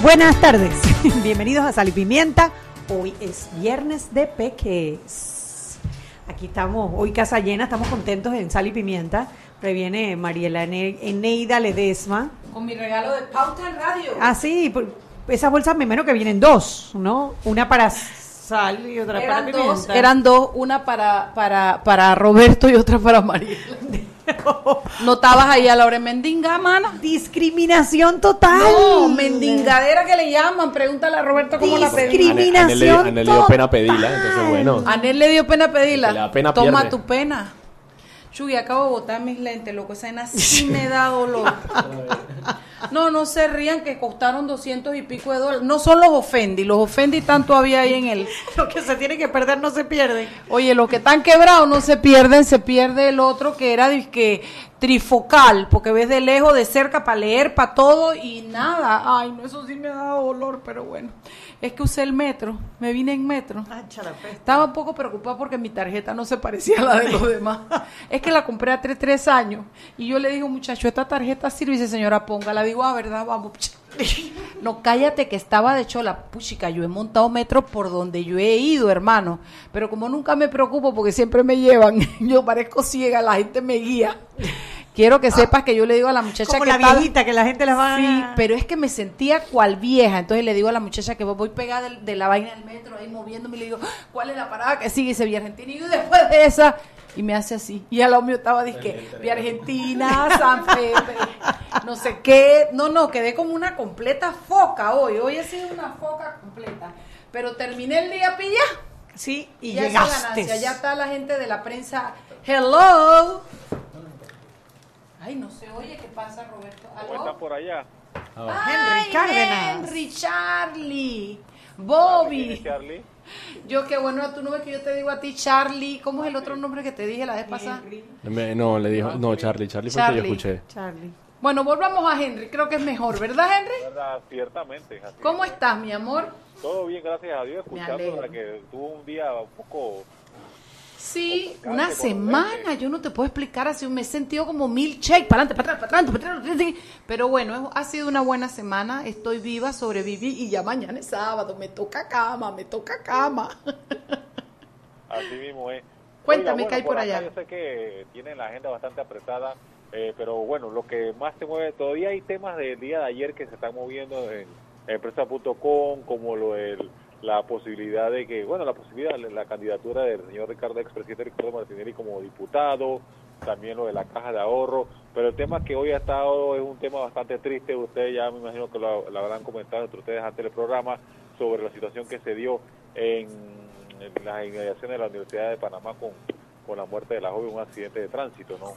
Buenas tardes, bienvenidos a Sal y Pimienta. Hoy es viernes de peques. Aquí estamos, hoy casa llena, estamos contentos en Sal y Pimienta. Previene Mariela Eneida Ledesma. Con mi regalo de Pauta en Radio. Ah, sí, esas bolsas me imagino que vienen dos, ¿no? Una para sal y otra eran para dos, pimienta. Eran dos, una para, para, para Roberto y otra para Mariela. ¿No estabas ahí a la hora de mendinga, mana? Discriminación total. No, mendingadera que le llaman. Pregúntale a Roberto cómo la pedí. Discriminación. Anel le, dio pena pedirla, entonces bueno. Anel le dio pena pedirla. Pena Toma pierde. tu pena. Chuy, acabo de botar mis lentes, loco. Esa escena sí me da dolor. No, no se rían que costaron doscientos y pico de dólares. No son los ofendi, los ofendi están todavía ahí en el... Lo que se tiene que perder no se pierde. Oye, los que están quebrados no se pierden, se pierde el otro que era que trifocal, porque ves de lejos, de cerca, para leer, para todo y nada. Ay, no, eso sí me da dolor, pero bueno. Es que usé el metro, me vine en metro. Estaba un poco preocupada porque mi tarjeta no se parecía a la de los demás. es que la compré hace tres años y yo le digo, muchacho, esta tarjeta sirve y dice, señora, póngala. Digo, ah, ¿verdad? Vamos. no, cállate que estaba de chola. Puchica, yo he montado metro por donde yo he ido, hermano. Pero como nunca me preocupo porque siempre me llevan, yo parezco ciega, la gente me guía. Quiero que sepas que yo le digo a la muchacha Como que la viejita que la gente las va Sí, pero es que me sentía cual vieja. Entonces le digo a la muchacha que voy pegada de, de la vaina del metro ahí moviéndome y le digo, ¿cuál es la parada que sigue? Y dice, Vía Argentina. Y yo después de esa, y me hace así. Y al lado mío estaba, dije, Vía Argentina, San Pepe, no sé qué. No, no, quedé como una completa foca hoy. Hoy he sido una foca completa. Pero terminé el día pilla. Sí, y ya esa llegaste. ganancia. Ya está la gente de la prensa. Hello. Ay, no se oye. ¿Qué pasa, Roberto? ¿Cómo ¿Aló? están por allá? Ay, Henry Cárdenas. Henry, Charlie, ¿Quién Bobby. Charlie? Yo qué bueno, tú no ves que yo te digo a ti Charlie. ¿Cómo es el otro nombre que te dije la vez pasada? Me- no, le dijo, no, Charlie, Charlie fue el que yo Charlie. escuché. Charlie. Bueno, volvamos a Henry. Creo que es mejor, ¿verdad, Henry? ¿Verdad? Ciertamente. así. ¿Cómo estás, mi amor? Todo bien, gracias a Dios. Me Escuchando alegro. que tuvo un día un poco... Sí, una semana. Yo no te puedo explicar así. Me he sentido como mil check, para adelante, para atrás, para atrás. para atrás. Pero bueno, ha sido una buena semana. Estoy viva, sobreviví y ya mañana es sábado. Me toca cama, me toca cama. Así mismo es. Cuéntame, ¿qué hay por allá? Yo sé que tienen la agenda bastante apretada, eh, pero bueno, lo que más se mueve, todavía hay temas del día de ayer que se están moviendo en empresa.com, como lo del la posibilidad de que, bueno, la posibilidad, la candidatura del señor Ricardo, expresidente Ricardo Martinelli como diputado, también lo de la caja de ahorro, pero el tema que hoy ha estado es un tema bastante triste, ustedes ya me imagino que lo, habrán comentado entre ustedes antes del programa, sobre la situación que se dio en, en las inmediaciones de la Universidad de Panamá con, con la muerte de la joven, un accidente de tránsito, ¿no?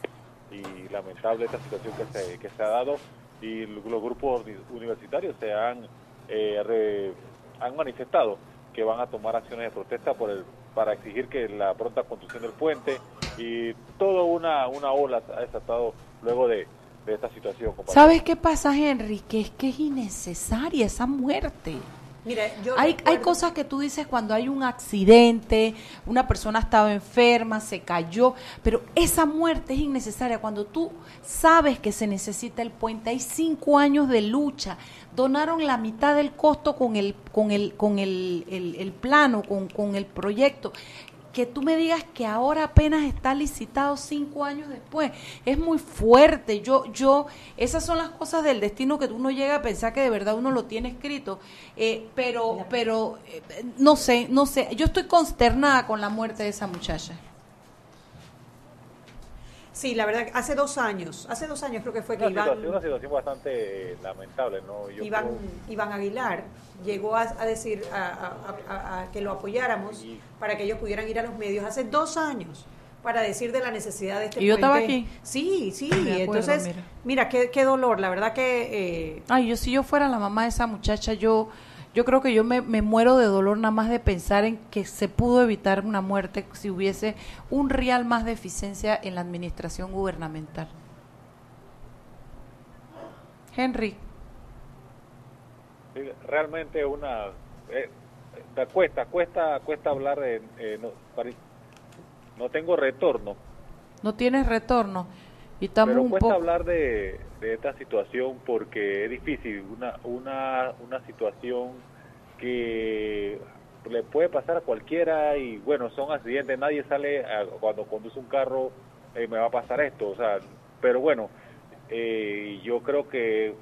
Y lamentable esta situación que se, que se ha dado y los grupos uni- universitarios se han, eh, re- han manifestado que van a tomar acciones de protesta por el, para exigir que la pronta construcción del puente y toda una, una ola ha desatado luego de, de esta situación. ¿Sabes qué pasa, Henry? Que es que es innecesaria esa muerte. Mira, yo Hay, hay cosas que tú dices cuando hay un accidente, una persona estaba enferma, se cayó, pero esa muerte es innecesaria. Cuando tú sabes que se necesita el puente, hay cinco años de lucha, donaron la mitad del costo con el, con el, con el, el- el plano, con, con el proyecto. Que tú me digas que ahora apenas está licitado cinco años después, es muy fuerte. Yo, yo, esas son las cosas del destino que uno llega a pensar que de verdad uno lo tiene escrito. Eh, pero, pero, eh, no sé, no sé. Yo estoy consternada con la muerte de esa muchacha. Sí, la verdad, hace dos años, hace dos años creo que fue que una, Iván, situación, una situación bastante eh, lamentable, ¿no? Yo Iván, creo- Iván Aguilar llegó a, a decir a, a- a- a que lo apoyáramos para que ellos pudieran ir a los medios hace dos años para decir de la necesidad de este ¿Y yo estaba aquí? Sí, sí, acuerdo, entonces, mira. mira, qué, qué dolor, la verdad que... eh, Ay, yo si yo fuera la mamá de esa muchacha, yo, yo creo que yo me, me muero de dolor nada más de pensar en que se pudo evitar una muerte si hubiese un real más de eficiencia en la administración gubernamental. Henry, Sí, realmente una eh, cuesta cuesta cuesta hablar de eh, no, no tengo retorno. No tienes retorno. Y estamos pero un cuesta poco hablar de de esta situación porque es difícil, una, una, una situación que le puede pasar a cualquiera y bueno, son accidentes, nadie sale a- cuando conduce un carro, eh, me va a pasar esto, o sea, pero bueno, eh, yo creo que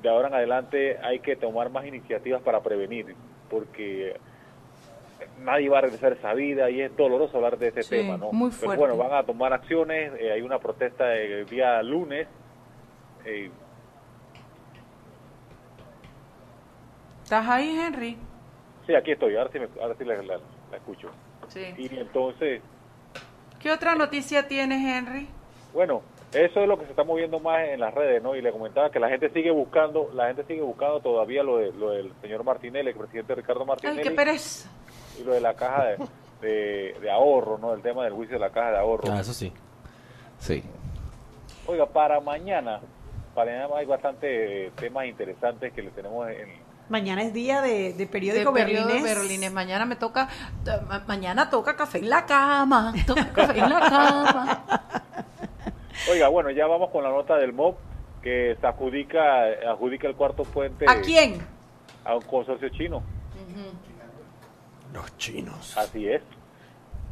de ahora en adelante hay que tomar más iniciativas para prevenir, porque nadie va a regresar esa vida y es doloroso hablar de Sí, tema, ¿no? muy Pero bueno, van a tomar acciones, eh, hay una protesta el día lunes. ¿Estás ahí, Henry? sí, aquí estoy, ahora sí, me, ahora sí la, la- la escucho. Sí. Y entonces, ¿Qué otra noticia tienes, Henry? bueno, eso es lo que se está moviendo más en las redes, ¿no? Y le comentaba que la gente sigue buscando, la gente sigue buscando todavía lo, de, lo del señor Martinelli, el presidente Ricardo Ay, Martinelli. qué pereza. y lo de la caja de, de, de ahorro, ¿no? El tema del juicio de la caja de ahorro. Ah, eso sí. Sí. Oiga, para mañana, para mañana hay bastantes temas interesantes que le tenemos en... Mañana es día de, de periódico de berlinés. Mañana me toca, ma- mañana toca café en la cama, toca café en la cama. Oiga, bueno, ya vamos con la nota del MOB que se adjudica, adjudica el cuarto puente ¿A quién? a un consorcio chino. Los chinos. Así es,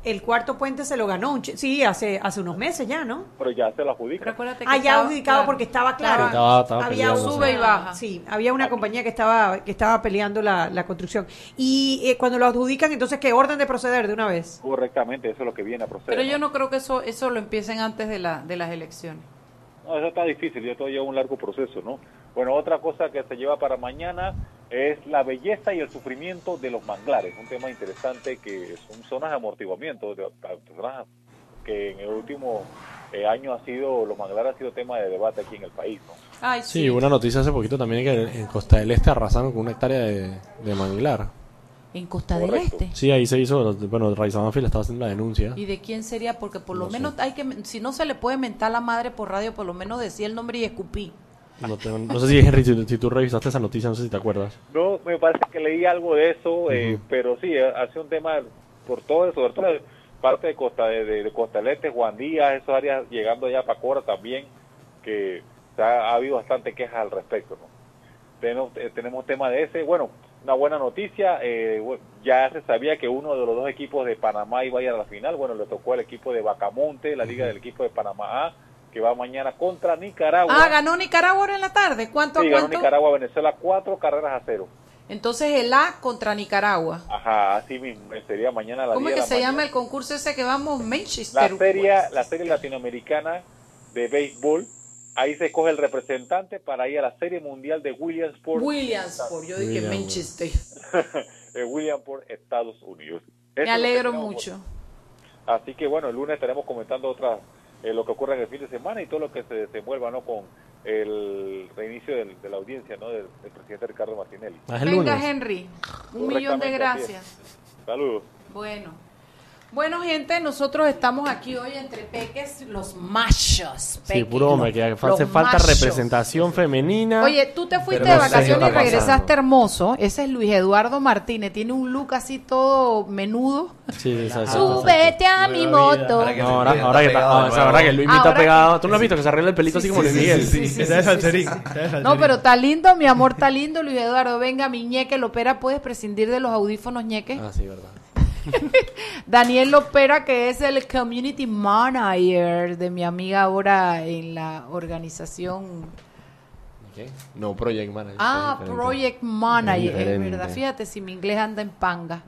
El cuarto puente se lo ganó, un sí, hace, hace unos meses ya, ¿no? pero ya se lo adjudica. Ah, ya adjudicado claro. porque estaba claro. Estaba- estaba había un- Sube y baja. Sí, había una compañía que estaba que estaba peleando la, la construcción. Y eh, cuando lo adjudican, entonces, ¿qué orden de proceder de una vez? Correctamente, eso es lo que viene a proceder. Pero yo ¿no? no creo que eso eso lo empiecen antes de, la, de las elecciones. No, eso está difícil, ya todo lleva un largo proceso, ¿no? Bueno, otra cosa que se lleva para mañana es la belleza y el sufrimiento de los manglares, un tema interesante que son zonas de amortiguamiento, de, zonas que en el último eh, año ha sido, los manglares ha sido tema de debate aquí en el país, ¿no? Ay, Sí, una noticia hace poquito también que en Costa del Este arrasaron con una hectárea de, de manglar. En Costa del. Este. Sí, ahí se hizo, bueno, Raiza Banfield estaba haciendo la denuncia. ¿Y de quién sería? Porque por lo No menos sé. hay que, si no se le puede mentar la madre por radio, por lo menos decía el nombre y escupí. No, tengo- no sé si, Henry, si, si tú revisaste esa noticia, no sé si te acuerdas. No, me parece que leí algo de eso, eh, pero sí, eh, hace un tema por todo, sobre todo la parte de Costa de, de, de Costa del Este, Juan Díaz, esas áreas llegando allá para Cora también, que o sea, ha habido bastante quejas al respecto, ¿no? Tenemos, eh, tenemos tema de ese, bueno, una buena noticia, eh, ya se sabía que uno de los dos equipos de Panamá iba a ir a la final, bueno, le tocó al equipo de Bacamonte, la liga del equipo de Panamá A, que va mañana contra Nicaragua. Ah, ganó Nicaragua ahora en la tarde. ¿Cuánto Sí, a ganó cuánto? Nicaragua, Venezuela, cuatro carreras a cero. Entonces el A contra Nicaragua. Ajá, así mismo, eh, sería mañana a las ¿Cómo es 10 que se la llama el concurso ese que vamos? Manchester. La serie, la serie latinoamericana de béisbol, ahí se escoge el representante para ir a la serie mundial de Williamsport, Williamsport. Yo dije. Manchester. eh, Williamsport, Estados Unidos. Eso Me alegro mucho. Así que bueno, el lunes estaremos comentando otras, eh, lo que ocurre en el fin de semana y todo lo que se desenvuelva ¿no? con el reinicio del- de la audiencia ¿no? del, del presidente Ricardo Martinelli. Venga. Henry. Un millón de gracias. Saludos. Bueno. Bueno, gente, nosotros estamos aquí hoy entre peques, los machos. Sí, puro hombre, que hace falta machos. representación femenina. Oye, tú te fuiste de no vacaciones y regresaste pasando. hermoso. Ese es Luis Eduardo Martínez. Tiene un look así todo menudo. Sí, sí, exacto. Súbete a mi moto. Que No, ahora, que está pegado ah, ahora que Luis está Ahora pegado. ¿Tú no has visto que se arregla el pelito así como Luis Miguel? sí, salserín. No, pero está lindo, mi amor, está lindo, Luis Eduardo. Venga, mi ñeque Lopera, ¿puedes prescindir de los audífonos ñeque? Ah, sí, verdad. Daniel Lopera, que es el community manager de mi amiga ahora en la organización. ¿Qué? No, Project Manager. Ah. Project Manager, es verdad. Fíjate si mi inglés anda en panga.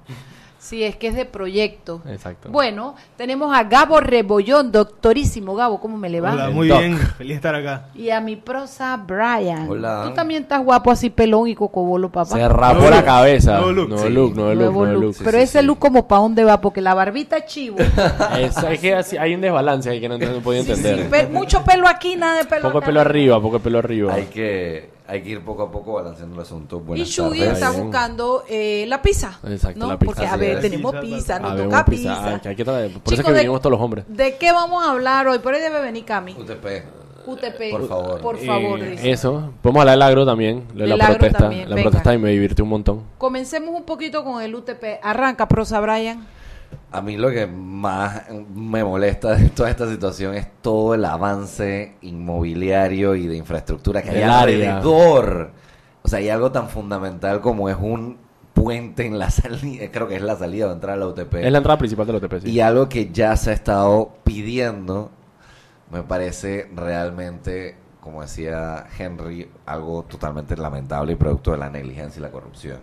Sí, es que es de proyecto. Exacto. Bueno, tenemos a Gabo Rebollón, doctorísimo. Gabo, ¿cómo me le va? Hola, muy Doc. bien. Feliz de estar acá. Y a mi prosa Brian. Hola. Tú también estás guapo así pelón y cocobolo, papá. Se rapó Nuevo la look. cabeza. Nuevo look. Nuevo Sí. look, nuevo look, Nuevo nuevo look. look. Pero sí, ese sí. look como pa' dónde va, porque la barbita chivo. Es, es que así- hay un desbalance ahí que no, no podía entender. Sí, pe- mucho pelo aquí, nada de pelo Poco acá. pelo arriba, poco pelo arriba. Hay que, hay que ir poco a poco balanceando el asunto. Y Buenas Shugi tardes. está buscando eh, la pizza. Exacto, ¿no? la pizza. Porque, a ver, es. tenemos Pizza, nos toca pizza. pizza. Que hay que traer- por eso es Chicos, que de- vinimos todos los hombres. ¿De qué vamos a hablar hoy? Por ahí debe venir Cami. UTP. UTP. Por favor. Por favor, Eh, eso. Podemos hablar del agro también. De la Del agro protesta. también, La venga. protesta y me divirtió un montón. Comencemos un poquito con el UTP. Arranca, prosa Brian. A mí lo que más me molesta de toda esta situación es todo el avance inmobiliario y de infraestructura que hay área. alrededor. O sea, hay algo tan fundamental como es un puente en la salida, creo que es la salida o entrada a la UTP. Es la entrada principal del OTP, sí. Y algo que ya se ha estado pidiendo, me parece realmente, como decía Henry, algo totalmente lamentable y producto de la negligencia y la corrupción.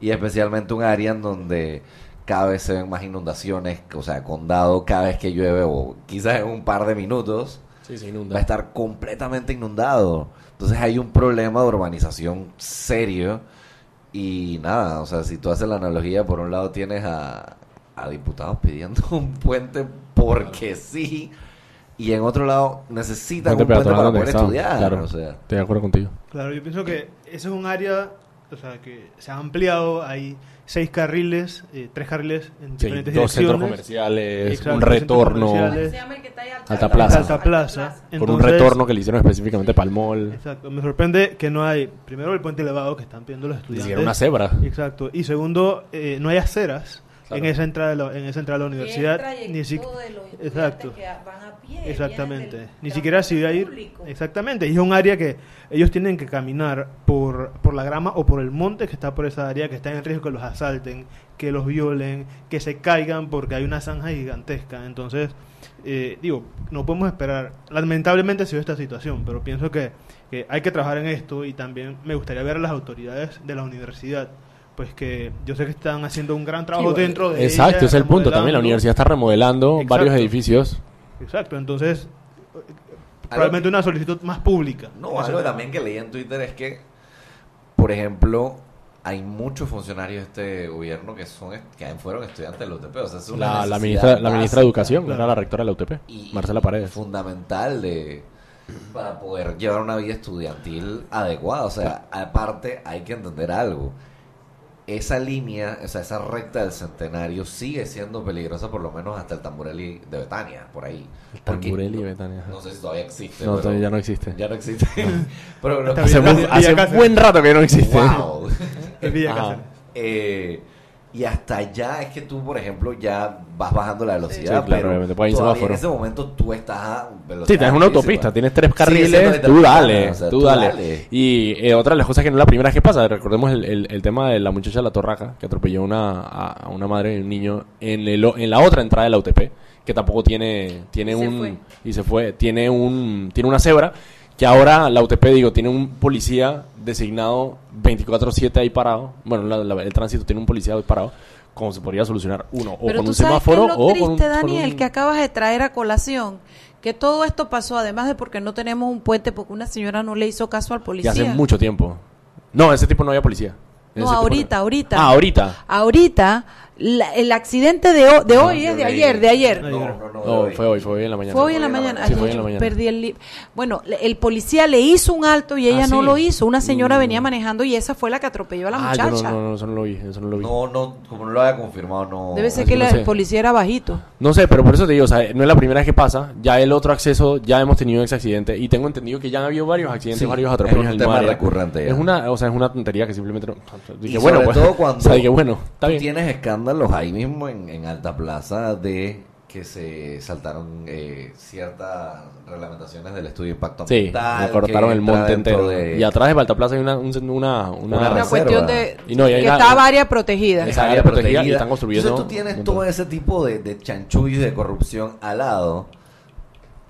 Y especialmente un área en donde cada vez se ven más inundaciones, o sea, condado cada vez que llueve o quizás en un par de minutos Sí, se va a estar completamente inundado. Entonces hay un problema de urbanización serio. Y nada, o sea, si tú haces la analogía, por un lado tienes a, a diputados pidiendo un puente porque sí. Y en otro lado necesitan Puente un puente para poder estudiar. claro. O sea, Estoy de acuerdo contigo. Claro, yo pienso que ese es un área, o sea, que se ha ampliado, hay seis carriles, eh, tres carriles en Sí, diferentes dos centros direcciones. comerciales, Exacto, un dos centros retorno. comerciales. Se llama el que está ahí Alta Plaza. Alta Plaza. Con un retorno que le hicieron específicamente para el mall. Exacto, me sorprende que no hay, primero el puente elevado que están pidiendo los Le estudiantes. hicieron una cebra. Exacto, y segundo, eh, no hay aceras Claro. en esa entrada de la, en esa entrada de la universidad. Ni si- de los estudiantes Exacto. que van a pie, Exactamente. del Ni siquiera si a transporte público. Exactamente. Y es un área que ellos tienen que caminar por, por la grama o por el monte que está por esa área, que está en riesgo que los asalten, que los violen, que se caigan porque hay una zanja gigantesca. Entonces, eh, digo, no podemos esperar. Lamentablemente se ve esta situación, pero pienso que, que hay que trabajar en esto y también me gustaría ver a las autoridades de la universidad. Pues que yo sé que están haciendo un gran trabajo dentro de Exacto, ella, es el punto. También la universidad está remodelando Exacto. varios edificios. Exacto, entonces probablemente una solicitud más pública. no, algo también que leí en Twitter es que, por ejemplo, hay muchos funcionarios de este gobierno que son que fueron estudiantes del UTP. O sea, es una La, la ministra, la ministra de. Educación Claro. era la rectora de la UTP, y Marcela Paredes. fundamental de para poder llevar una vida estudiantil adecuada. O sea, aparte hay que entender algo. Esa línea, o sea, esa recta del centenario sigue siendo peligrosa por lo menos hasta el Tamburelli de Betania, por ahí. El Tamburelli de Betania. No sé si todavía existe. No, todavía ya no existe. Ya no existe. pero Hace, buen, hace rato que no existe. Wow. Eh, y hasta allá es que tú, por ejemplo, ya vas bajando la velocidad, Sí, claro, pero todavía semáforo. en ese momento tú estás a velocidad Sí, tienes una altísima. autopista, tienes tres carriles, tú metropolitana, dale, o sea, tú dale. Y eh, otra de las cosas que no es la primera vez que pasa, recordemos el, el- el tema de la muchacha de la Torraja, que atropelló una, a, a una madre y un niño en, el, o- en la otra entrada de la UTP, que tampoco tiene, tiene Y un... fue. Y se fue, tiene un tiene una cebra, que ahora la UTP, digo, tiene un policía designado 24-7 ahí parado, bueno, la- la- el tránsito tiene un policía ahí parado, como se podría solucionar uno, o Pero con tú un sabes semáforo qué es lo o con un... triste, con Daniel, un- que acabas de traer a colación. Que todo esto pasó, además de porque no tenemos un puente, porque una señora no le hizo caso al policía. hace mucho tiempo. No, ese tipo no había policía. En No, ahorita, ahorita. Ah, ahorita. Ahorita, la- el accidente de, de Ah, hoy es de ayer, de ayer. No, no, no. No, fue hoy, fue hoy en la mañana. Fue hoy en la mañana. mañana. Sí, Ay, fue hoy en la yo mañana. perdí el li- Bueno, el policía le hizo un alto y ella Ah, no sí. lo hizo. Una señora Mm. venía manejando y esa fue la que atropelló a la Ah, muchacha. no, no, no, eso no lo vi, eso no lo vi. No, No, no, como no lo había confirmado, no. Debe ser así que no la- sé. el policía era bajito. sé, pero por eso te digo, o sea, no es la primera vez que pasa. Ya el otro acceso, ya hemos tenido ese accidente. Y tengo entendido que ya han habido varios accidentes, Sí, varios es atropellos un en el tema recurrente ya. Es una, o sea, es una tontería que simplemente no. Dije, Y bueno, sobre pues. todo cuando o sea, dije, bueno, está bien. tienes escándalos ahí mismo en, en Alta Plaza de que se saltaron eh, ciertas reglamentaciones del estudio de impacto Sí, ambiental. me cortaron el monte entero. de- Y atrás de Baltaplaza hay una, un- una, una, Una Una reserva. cuestión de Y no, y hay que estaba área protegida. Esa área protegida y están construyendo Entonces tú tienes todo ese tipo de, de chanchullo y de corrupción al lado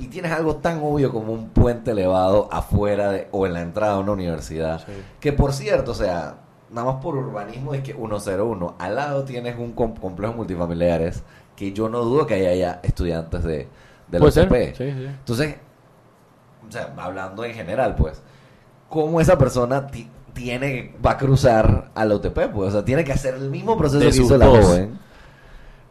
y tienes algo tan obvio como un puente elevado afuera de- o en la entrada de una universidad. Sí. Que por cierto, o sea, nada más por urbanismo es que 101. Al lado tienes un com- complejo multifamiliares que yo no dudo que haya ya estudiantes de, de ser, sí, sí. Entonces, o sea, hablando en general, pues, ¿cómo esa persona ti- tiene va a cruzar a la UTP? Pues, o sea, tiene que hacer el mismo proceso De que hizo la joven.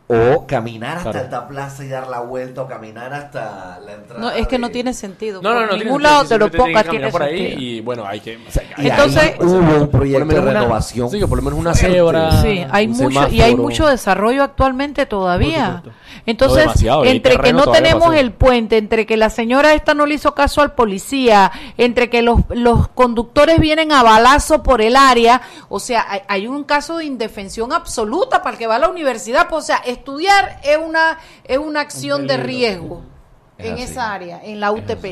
O caminar hasta Claro. Alta Plaza y dar la vuelta, o caminar hasta la entrada. No, es que no tiene sentido. No, no, no. tiene ningún lado sí, te lo pongas tiene por ahí sentido. y bueno, hay que... o sea, Y Entonces- hubo un proyecto de una- renovación. Sí, que por lo menos una cebra. Sí, hay mucho y hay mucho desarrollo actualmente todavía. Entonces, No, hay entre que no tenemos el puente, entre que la señora esta no le hizo caso al policía, entre que los, los conductores vienen a balazo por el área, o sea, hay, hay un caso de indefensión absoluta para el que va a la universidad, pues, o sea, esto estudiar es una, es una acción de riesgo Es en así. esa área, en la UTP.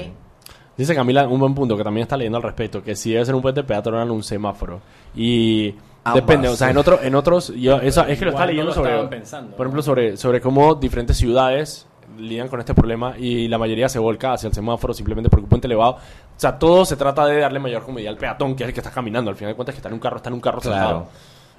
Dice Camila un buen punto que también está leyendo al respecto, que si debe ser un puente peatonal o un semáforo. Y Ambas, depende, o sea, en otro, en otros, yo, eso, es que lo está no leyendo lo sobre, pensando, por ejemplo, sobre, sobre cómo diferentes ciudades lidian con este problema y la mayoría se volca hacia el semáforo simplemente porque un puente elevado, o sea, todo se trata de darle mayor comodidad al peatón, que es el que está caminando, al final de cuentas que está en un carro, está en un carro Claro. sentado.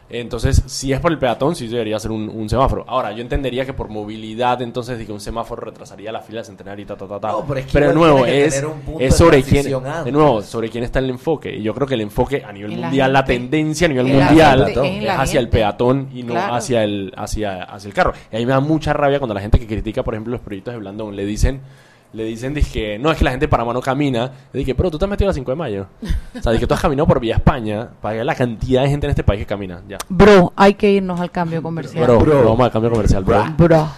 Entonces, si es por el peatón, sí debería ser un, un semáforo. Ahora, yo entendería que por movilidad, entonces, de que un semáforo retrasaría la fila centenaria y ta, ta, ta, ta. No, pero es que pero de nuevo, es, tener un punto es de sobre quién, de nuevo, sobre quién está el enfoque. Y yo creo que el enfoque a nivel En mundial, la tendencia a nivel En la mundial gente, es la hacia el peatón y no Claro. hacia el hacia, hacia el carro. Y ahí me da mucha rabia cuando la gente que critica, por ejemplo, los proyectos de Blandón, le dicen le dicen que no es que la gente de Panamá no camina. Le dije, pero tú te has metido a 5 de mayo. O sea, que tú has caminado por Vía España para ver la cantidad de gente en este país que camina. Ya. Bro, hay que irnos al cambio comercial. Bro, bro, vamos al cambio comercial, bro. Bro.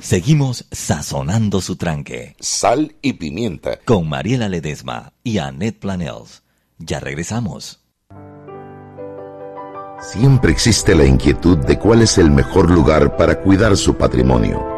Seguimos sazonando su tranque Sal y pimienta. con Mariela Ledesma y Annette Planels. Ya regresamos. Siempre existe la inquietud de cuál es el mejor lugar para cuidar su patrimonio.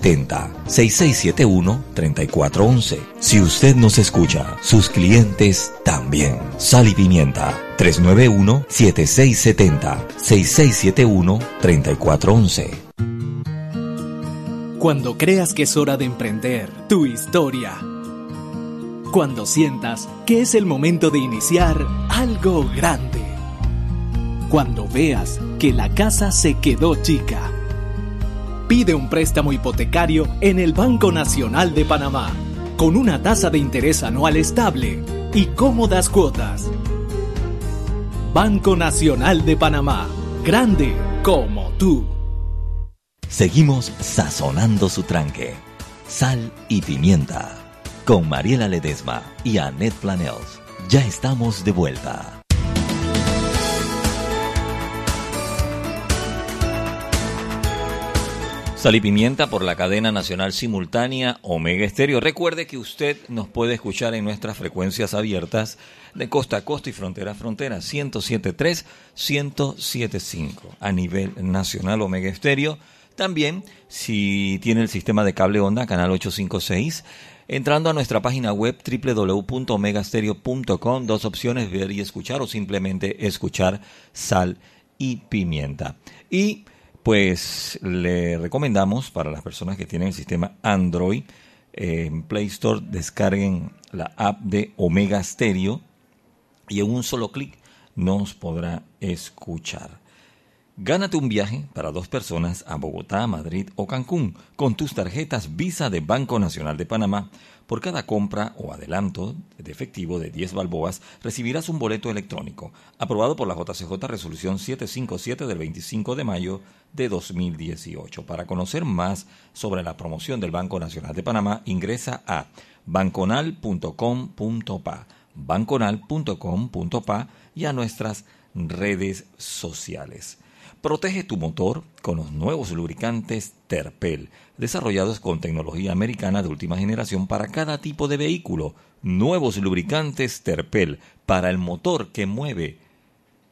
391-7670-6671-3411. Si usted nos escucha, sus clientes también. Sal y Pimienta 391-7670-6671-3411. Cuando creas que es hora de emprender tu historia. Cuando sientas que es el momento de iniciar algo grande. Cuando veas que la casa se quedó chica. Pide un préstamo hipotecario en el Banco Nacional de Panamá, con una tasa de interés anual estable y cómodas cuotas. Banco Nacional de Panamá, grande como tú. Seguimos sazonando su tranque. Sal y pimienta. Con Mariela Ledesma y Annette Planels. Ya estamos de vuelta. Sal y Pimienta por la cadena nacional simultánea Omega Estéreo. Recuerde que usted nos puede escuchar en nuestras frecuencias abiertas de costa a costa y frontera a frontera, 107.3, 107.5 a nivel nacional Omega Estéreo. También, si tiene el sistema de cable onda, canal 856, entrando a nuestra página web www.omegastereo.com, dos opciones, ver y escuchar o simplemente escuchar Sal y Pimienta. Y pues le recomendamos para las personas que tienen el sistema Android, eh, en Play Store descarguen la app de Omega Stereo y en un solo clic nos podrá escuchar. Gánate un viaje para dos personas a Bogotá, Madrid o Cancún con tus tarjetas Visa de Banco Nacional de Panamá. Por cada compra o adelanto de efectivo de 10 balboas recibirás un boleto electrónico aprobado por la JCJ Resolución 757 del 25 de mayo de 2018. Para conocer más sobre la promoción del Banco Nacional de Panamá, ingresa a banconal.com.pa, banconal.com.pa y a nuestras redes sociales. Protege tu motor con los nuevos lubricantes Terpel, desarrollados con tecnología americana de última generación para cada tipo de vehículo. Nuevos lubricantes Terpel para el motor que mueve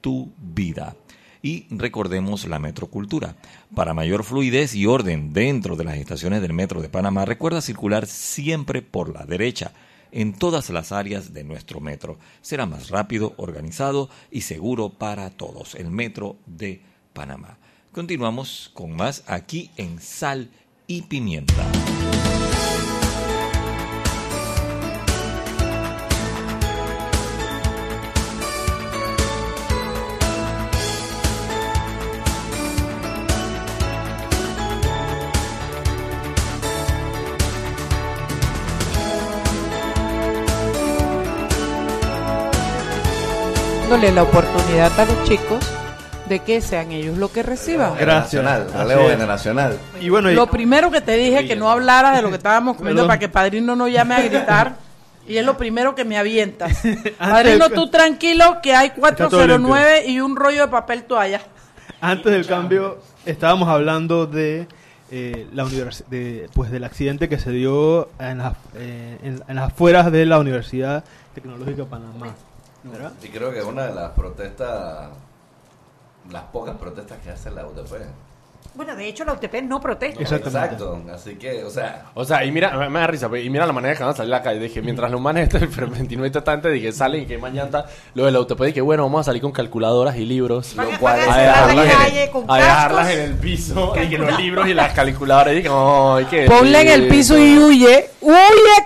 tu vida. y recordemos la metrocultura. Para mayor fluidez y orden dentro de las estaciones del metro de Panamá, recuerda circular siempre por la derecha en todas las áreas de nuestro metro. Será más rápido, organizado y seguro para todos. El metro de Panamá. Continuamos con más aquí en Sal y Pimienta. la oportunidad a los chicos de que sean ellos lo que reciban. Gracias. Generacional, relevo generacional. Y bueno, y- Lo primero que te dije que no hablaras de lo que estábamos comiendo Perdón. para que Padrino no llame a gritar. Y es lo primero que me avientas. Padrino, tú tranquilo que hay todo 409 y un rollo de papel toalla. Antes del cambio, estábamos hablando de, eh, la univers- de pues del accidente que se dio en las, eh, en, en las afueras de la Universidad Tecnológica de Panamá. ¿verdad? Y creo que una de las protestas, las pocas protestas que hace la UTP. Bueno, de hecho la UTP no protesta. Exactamente. Exacto. Así que, o sea, O sea, y mira, me, me da risa, y mira la manera que van a salir a la calle. Dije, mientras los manes este, el 29 tratante, dije, salen y que mañana lo de la UTP, dije, bueno, vamos a salir con calculadoras y libros. Van Lo cual van es- a A la dejarlas, calle en, con a dejarlas en el piso, y que los libros y las calculadoras, y dije, ay, qué Ponle en el lindo". piso y huye. Huye,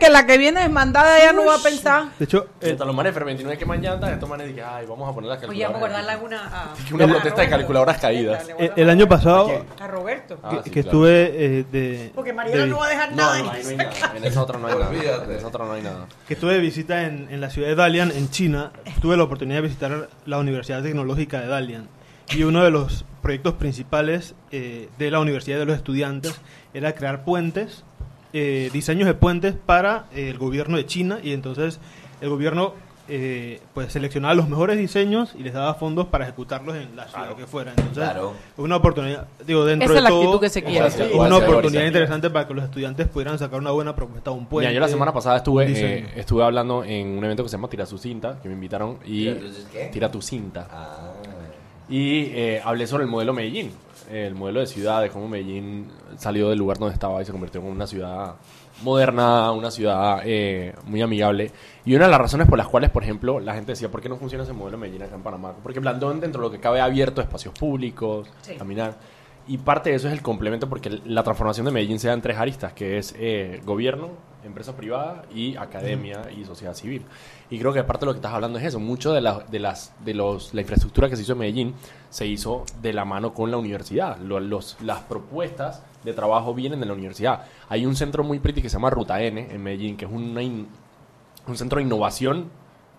que la que viene desmandada ya no va a pensar. De hecho, eh, Mientras los manes 29 que mañana, estos manes dije, ay, vamos a poner las Oye, vamos a calculadoras. guardarla en una... protesta de calculadoras caídas. Eh, el año pasado A Roberto. Ah, que, sí, que claro. estuve eh, de, Porque Mariela de- no va a dejar No, nada. no, en no hay esa nada. En esa otra no hay nada. En esa otra no hay nada. que estuve de visita en, en la ciudad de Dalian, en China, tuve la oportunidad de visitar la Universidad Tecnológica de Dalian. Y uno de los proyectos principales eh, de la Universidad de los Estudiantes era crear puentes, eh, diseños de puentes para eh, el gobierno de China. Y entonces el gobierno eh, pues seleccionaba los mejores diseños y les daba fondos para ejecutarlos en la ciudad que fuera. Entonces, Claro. una oportunidad, digo, dentro Esa de es la todo, actitud que se quiere. sea, una oportunidad interesante para que los estudiantes pudieran sacar una buena propuesta, un puente. Mira, yo la semana pasada estuve, eh, estuve hablando en un evento que se llama Tira su cinta, que me invitaron y ¿Tira tu qué? Tira tu cinta. Ah, Y eh, hablé sobre el modelo Medellín, el modelo de ciudad, de cómo Medellín salió del lugar donde estaba y se convirtió en una ciudad moderna, una ciudad eh, muy amigable. Y una de las razones por las cuales, por ejemplo, la gente decía, ¿por qué no funciona ese modelo Medellín acá en Panamá? Porque Blandón, dentro de lo que cabe abierto, espacios públicos, Sí. caminar. Y parte de eso es el complemento porque la transformación de Medellín se da en tres aristas, que es eh, gobierno, empresa privada y academia y sociedad civil. Y creo que parte de lo que estás hablando es eso. Mucho de la, de las, de los, la infraestructura que se hizo en Medellín se hizo de la mano con la universidad. Lo- los, las propuestas de trabajo vienen de la universidad. Hay un centro muy pretty que se llama Ruta N en Medellín, que es una un centro de innovación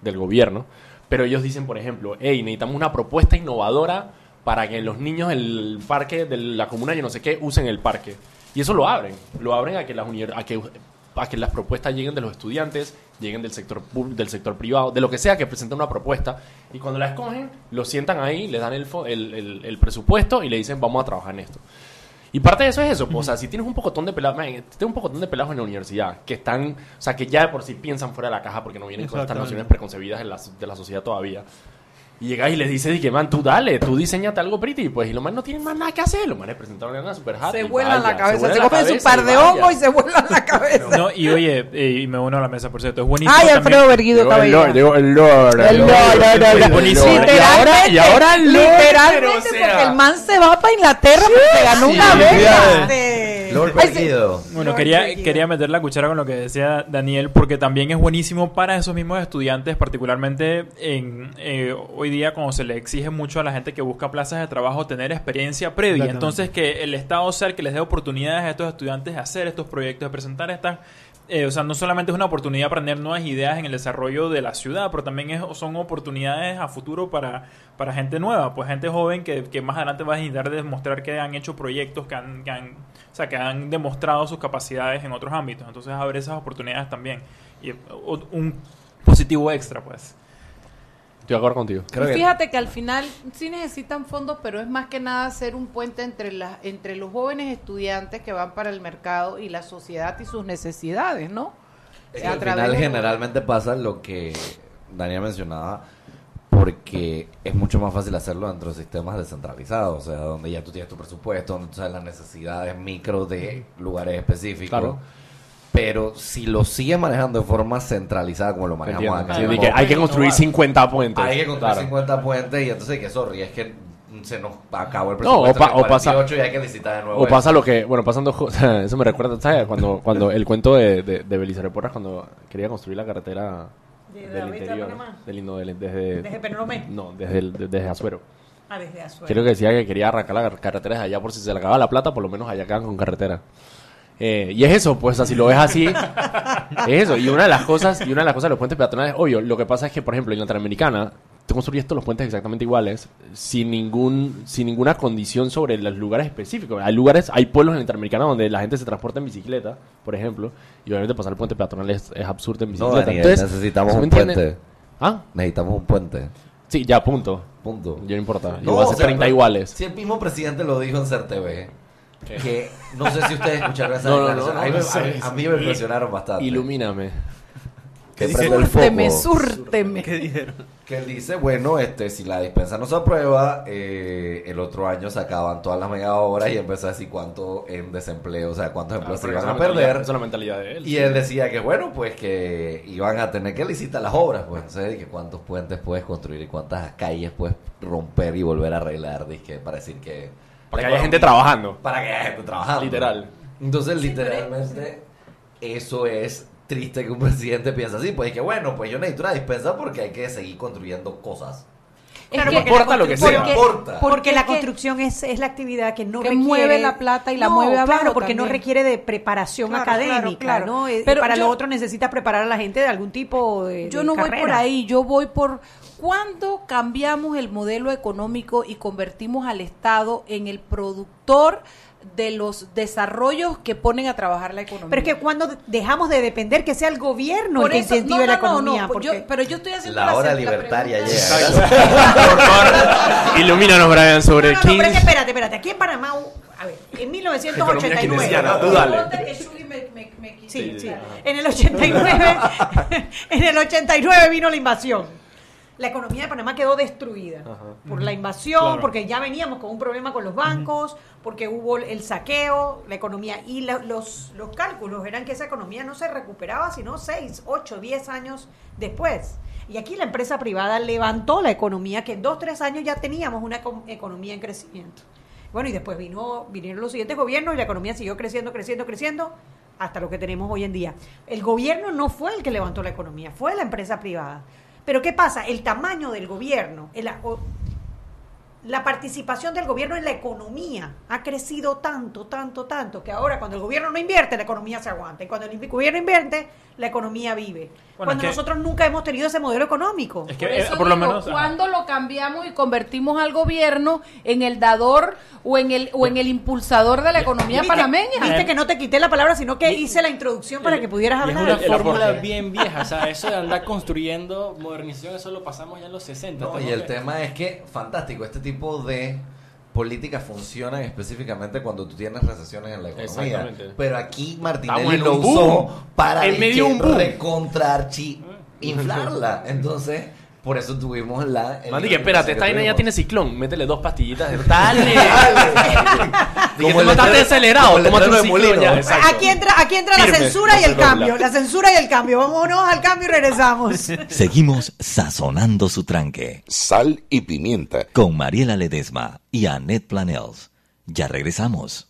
del gobierno, pero ellos dicen, por ejemplo, hey, necesitamos una propuesta innovadora para que los niños del parque, de la comuna, yo no sé qué, usen el parque. Y eso lo abren, lo abren a que las, a que, a que las propuestas lleguen de los estudiantes, lleguen del sector, del sector privado, de lo que sea que presenten una propuesta. Y cuando la escogen, lo sientan ahí, les dan el, el- el presupuesto y le dicen, vamos a trabajar en esto. Y parte de eso es eso, pues, o sea, si tienes un pocotón de pelados, un pocotón de pelados en la universidad que están, o sea, que ya de por sí piensan fuera de la caja porque no vienen con estas nociones preconcebidas de la, de la sociedad todavía. Y llegas y les dices, y que man, tú dale, tú diseñate algo pretty, pues, y los manes no tienen más nada que hacer, los manes presentaron una super hat Se vuelan vaya, la cabeza, se la comen su par de vaya. hongo y se vuelan la cabeza. No, y oye, eh, y me uno a la mesa, por cierto, es buenísimo. Ay, también- Alfredo Berguido Llegó el Lord, el Lord. El Lord. Buenísimo. Literalmente, Y ahora, y ahora el Lord, literalmente, pero, o sea, porque el man se va para Inglaterra porque se ganó una beca. Lord. Perdido. Bueno, Lord quería, quería meter la cuchara con lo que decía Daniel, porque también es buenísimo para esos mismos estudiantes, particularmente en eh, hoy día cuando se le exige mucho a la gente que busca plazas de trabajo tener experiencia previa. Entonces, que el Estado sea el que les dé oportunidades a estos estudiantes de hacer estos proyectos, de presentar estas... eh, o sea, no solamente es una oportunidad para tener nuevas ideas en el desarrollo de la ciudad, pero también es- son oportunidades a futuro para, para gente nueva, pues gente joven que, que más adelante va a necesitar demostrar que han hecho proyectos, que han, que han- o sea, que han demostrado sus capacidades en otros ámbitos. Entonces, abre esas oportunidades también. Y un positivo extra, pues. Estoy de acuerdo contigo. Creo que- fíjate que al final sí necesitan fondos, pero es más que nada hacer un puente entre, las entre los jóvenes estudiantes que van para el mercado y la sociedad y sus necesidades, ¿no? Es que A al final de- generalmente pasa lo que Daniel mencionaba. porque es mucho más fácil hacerlo dentro de sistemas descentralizados, o sea, donde ya tú tienes tu presupuesto, donde tú sabes las necesidades micro de lugares específicos. Claro. Pero si lo sigues manejando de forma centralizada como lo manejamos Entiendo. acá, Sí, el que hay que construir 50 puentes. hay que construir Claro. 50 puentes y entonces que sorry, es que se nos acabó el No, o presupuesto pa- o pasa- 48 y hay que licitar de nuevo. O eso. pasa lo que, bueno, pasando, eso me recuerda, ¿sabes? Cuando, cuando el cuento de, de, de Belisario Porras, cuando quería construir la carretera De del de interior, Panamá. del, no, del- desde, ¿Desde no, desde, el- desde Azuero. Ah, desde Azuero. Creo que decía que quería arrancar la carretera de allá por si se le acababa la plata, por lo menos allá quedan con carretera. Eh, y es eso, pues así lo ves así, es eso. Y una de las cosas, y una de las cosas de los puentes peatonales, obvio, lo que pasa es que, por ejemplo, en Latinoamericana, tú construyes todos los puentes exactamente iguales, sin ningún, sin ninguna condición sobre los lugares específicos. Hay lugares, hay pueblos en Latinoamericana donde la gente se transporta en bicicleta, por ejemplo, y obviamente pasar el puente peatonal es, es absurdo en No, bicicleta. Daniel, Entonces, necesitamos ¿sí me un puente. ¿Ah? Necesitamos un puente. Sí, ya, punto. Punto. Ya no importa. No, Yo voy a o hacer sea, 30 pero- iguales. Si el mismo presidente lo dijo en CERTV, que no sé si ustedes escucharon esa No, no, no, a, mí no, me- sí, a mí- sí. a mí me impresionaron bastante. Ilumíname. que Súrteme, foco. súrteme. ¿Qué dijeron? Que él dice, bueno, este, si la dispensa no se aprueba, eh, el otro año se acaban todas las mega obras y empezó a decir cuánto en desempleo, o sea, cuántos empleos se iban a perder. esa es la mentalidad de él. Y él decía que bueno, pues que iban a tener que licitar las obras, pues entonces que cuántos puentes puedes construir y cuántas calles puedes romper y volver a arreglar, dizque, para decir que Para que haya gente trabajando. Para que haya gente trabajando. Literal. Entonces, literalmente, eso es triste que un presidente piense así, pues es que bueno, pues yo necesito una dispensa porque hay que seguir construyendo cosas. Claro, porque importa lo que sea. No importa. Porque Porque la construcción es, es la actividad que no Que requiere... mueve la plata y la No, mueve abajo claro, porque no requiere de preparación Claro, académica, claro, claro. ¿no? Eh, Pero para yo- lo otro necesita preparar a la gente de algún tipo de Yo de no voy carrera. por ahí, yo voy por cuándo cambiamos el modelo económico y convertimos al Estado en el productor de los desarrollos que ponen a trabajar la economía. Pero es que cuando dejamos de depender que sea el gobierno Por el que eso- incentive no, la no, no, economía. no, yo- pero yo estoy haciendo La hora la libertaria llega. Ilumínanos, Brian, sobre No, no, no, pero es que Kings. espérate, espérate. Aquí en Panamá, a ver, en 1989. keynesiana, tú dale. Ponte que Shuli me- me- me quite. Sí, sí. En el 89, en el 89 vino la invasión. La economía de Panamá quedó destruida por la invasión, Claro. porque ya veníamos con un problema con los bancos, porque hubo el saqueo, la economía y la- los, los cálculos eran que esa economía no se recuperaba sino 6, 8, 10 años después. Y aquí la empresa privada levantó la economía, que en 2, 3 años ya teníamos una eco- economía en crecimiento. Bueno, y después vino, vinieron los siguientes gobiernos y la economía siguió creciendo, creciendo, creciendo, hasta lo que tenemos hoy en día. El gobierno no fue el que levantó la economía, fue la empresa privada. Pero ¿qué pasa? El tamaño del gobierno, el- la participación del gobierno en la economía ha crecido tanto, tanto, tanto, que ahora cuando el gobierno no invierte, la economía se aguanta. Y cuando el gobierno invierte, la economía vive. Bueno, cuando es que- nosotros nunca hemos tenido ese modelo económico. Es que Por, eh, eso por lo menos. ajá. ¿cuándo lo cambiamos y convertimos al gobierno en el dador o en el o en el impulsador de la economía ¿Viste? panameña? Viste que no te quité la palabra, sino que hice la introducción para que pudieras Y es hablar. una fórmula bien vieja, o sea, eso de andar construyendo modernización, eso lo pasamos ya en los 60. No, y el que- tema es que, fantástico, este tipo de políticas funcionan específicamente cuando tú tienes recesiones en la economía. Pero aquí Martinelli lo usó para En medio un recontrarchi inflarla. Entonces, por eso tuvimos la... Mandi, que espérate, esta vaina ya tiene ciclón. Métele dos pastillitas. de- Dale. Como el estás acelerado, tómate un ciclón Molino. ya. Aquí entra, aquí entra la censura y el dobla. cambio. La censura y el cambio. Vámonos al cambio y regresamos. Seguimos sazonando su tranque Sal y pimienta. con Mariela Ledesma y Annette Planels. Ya regresamos.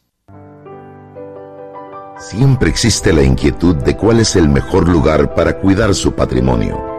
Siempre existe la inquietud de cuál es el mejor lugar para cuidar su patrimonio.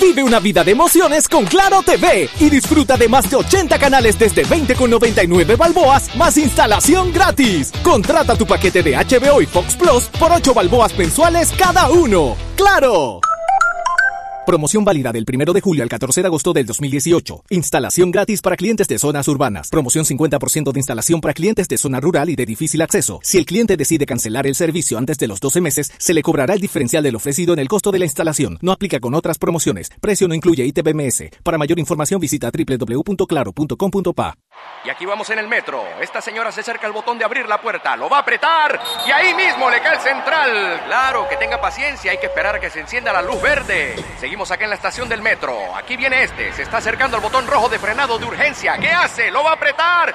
Vive una vida de emociones con Claro TV y disfruta de más de 80 canales desde 20,99 balboas más instalación gratis. Contrata tu paquete de HBO y Fox Plus por 8 balboas mensuales cada uno. ¡Claro! Promoción válida del 1 de julio al 14 de agosto del 2018. Instalación gratis para clientes de zonas urbanas. Promoción 50% de instalación para clientes de zona rural y de difícil acceso. Si el cliente decide cancelar el servicio antes de los 12 meses, se le cobrará el diferencial del ofrecido en el costo de la instalación. No aplica con otras promociones. Precio no incluye ITBMS. Para mayor información visita www.claro.com.pa. Y aquí vamos en el metro. Esta señora se acerca al botón de abrir la puerta. Lo va a apretar. Y ahí mismo le cae el central. Claro, que tenga paciencia. Hay que esperar a que se encienda la luz verde. Seguimos acá en la estación del metro. Aquí viene este. Se está acercando al botón rojo de frenado de urgencia. ¿Qué hace? Lo va a apretar.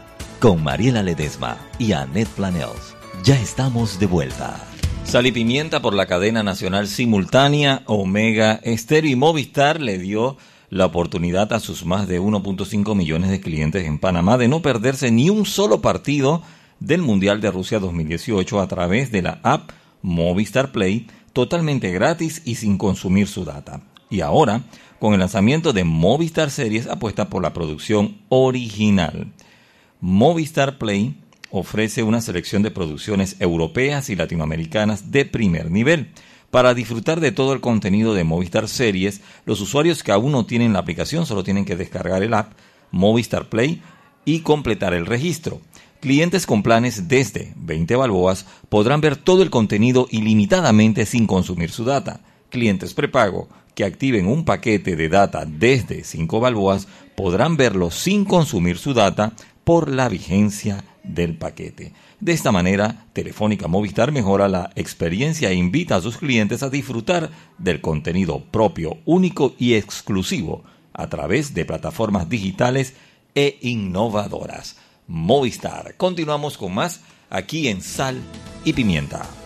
Con Mariela Ledesma y Annette Planels. Ya estamos de vuelta. Sal y pimienta por la cadena nacional simultánea Omega Estéreo y Movistar le dio la oportunidad a sus más de 1.5 millones de clientes en Panamá de no perderse ni un solo partido del Mundial de Rusia 2018 a través de la app Movistar Play totalmente gratis y sin consumir su data. Y ahora, con el lanzamiento de Movistar Series, apuesta por la producción original. Movistar Play ofrece una selección de producciones europeas y latinoamericanas de primer nivel. Para disfrutar de todo el contenido de Movistar Series, los usuarios que aún no tienen la aplicación solo tienen que descargar el app Movistar Play y completar el registro. Clientes con planes desde 20 balboas podrán ver todo el contenido ilimitadamente sin consumir su data. Clientes prepago que activen un paquete de data desde 5 balboas podrán verlo sin consumir su data por la vigencia del paquete. De esta manera, Telefónica Movistar mejora la experiencia e invita a sus clientes a disfrutar del contenido propio, único y exclusivo a través de plataformas digitales e innovadoras. Movistar. Continuamos con más aquí en Sal y Pimienta.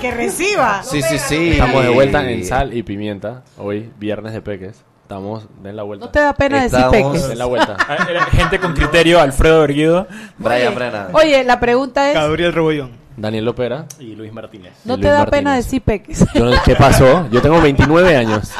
Que reciba. Sí, sí, sí. Estamos de vuelta en Sal y Pimienta. Hoy, viernes de Peques. Estamos, den la vuelta. No te da pena Estamos- decir peques. Den la vuelta. Ah, Gente con criterio, Alfredo Erguido. Brian Brennan. Oye, la pregunta es, Gabriel Rebollón. Daniel Lopera. Y Luis Martínez. ¿no Luis te da Martínez. pena decir peques? Yo no- ¿Qué pasó? Yo tengo 29 años.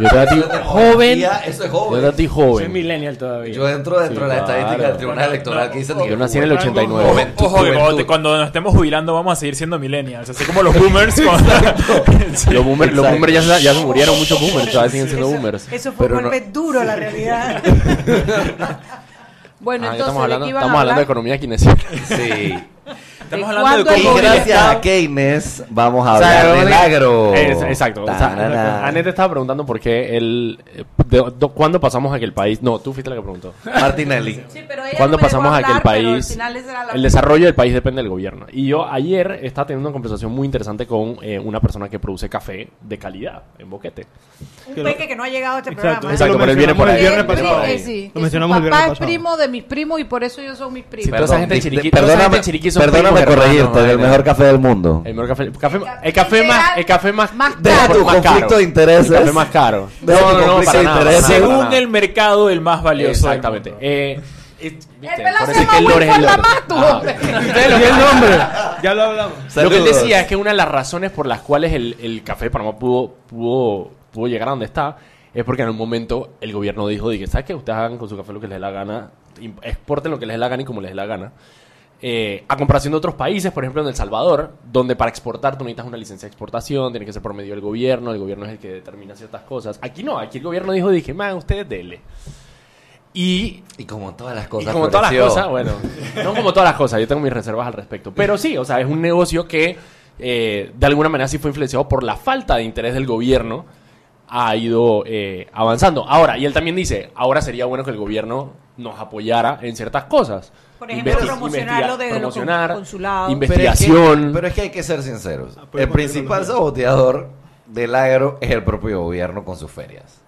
Yo te a ti joven. Eso es Yo te a joven. Soy joven. millennial todavía. Yo entro dentro Sí, de la estadística claro. del Tribunal Electoral que dicen que Yo nací en el 89. Joven. Ojo, que cuando, nos estemos jubilando vamos a seguir siendo millennials. Así como los boomers. Sí. Los boomers, los boomers ya, se- ya se murieron muchos boomers, todavía siguen siendo boomers. Eso fue Pero golpe duro la realidad. Bueno, Ah, entonces, estamos hablando, ¿de qué estamos hablando de economía kinesiológica. Sí. Estamos ¿De hablando de Y gracias a Keynes vamos a O sea, hablar del agro. Es- exacto. O sea, Tarara. Anette estaba preguntando por qué el... de- do- ¿Cuándo pasamos a que el país... No, tú fuiste la que preguntó. Martinelli. Sí, pero ella ¿Cuándo no pasamos a que el hablar, pero al país... El desarrollo del país depende del gobierno. Y yo ayer estaba teniendo una conversación muy interesante con eh, una persona que produce café de calidad en Boquete. Un peque que no ha llegado a este Exacto, programa. Exacto, pero él viene por ahí. el viernes pasado. eh, sí, Lo mencionamos el papá viernes es pasado. primo de mis primos y por eso ellos son mis primos. Sí, esa gente perdóname, perdóname corregirte, el mejor café del mundo. El mejor café, el café, el café más, el café más, Más Deja caro. tu más conflicto caro. de intereses. El café más caro. Deja para nada, para nada, para Según nada. el mercado, el más valioso. Exactamente. Eh, viste, El por eso es que el lore es el lore. Ah, el nombre, ya lo hablamos. Lo que él decía es que una de las razones por las cuales el, el café de Panamá pudo, pudo, pudo llegar a donde está es porque en un momento el gobierno dijo, dije, ¿sabes qué? Ustedes hagan con su café lo que les dé la gana, exporten lo que les dé la gana y como les dé la gana. Eh, a comparación de otros países, por ejemplo en El Salvador, donde para exportar tú necesitas una licencia de exportación, tiene que ser por medio del gobierno, el gobierno es el que determina ciertas cosas. Aquí no, aquí el gobierno dijo, dije, man, ustedes dele. Y Y como todas las y cosas. como todas las cosas, bueno, no como todas las cosas, yo tengo mis reservas al respecto. Pero sí, o sea, es un negocio que eh, de alguna manera sí fue influenciado por la falta de interés del gobierno ha ido eh, avanzando. Ahora, y él también dice, ahora sería bueno que el gobierno nos apoyara en ciertas cosas. Por ejemplo, Investi- promocionarlo desde los promocionar, consulados. investigación. Pero es, que, pero es que hay que ser sinceros. Apoyo El principal saboteador del agro es el propio gobierno con sus ferias.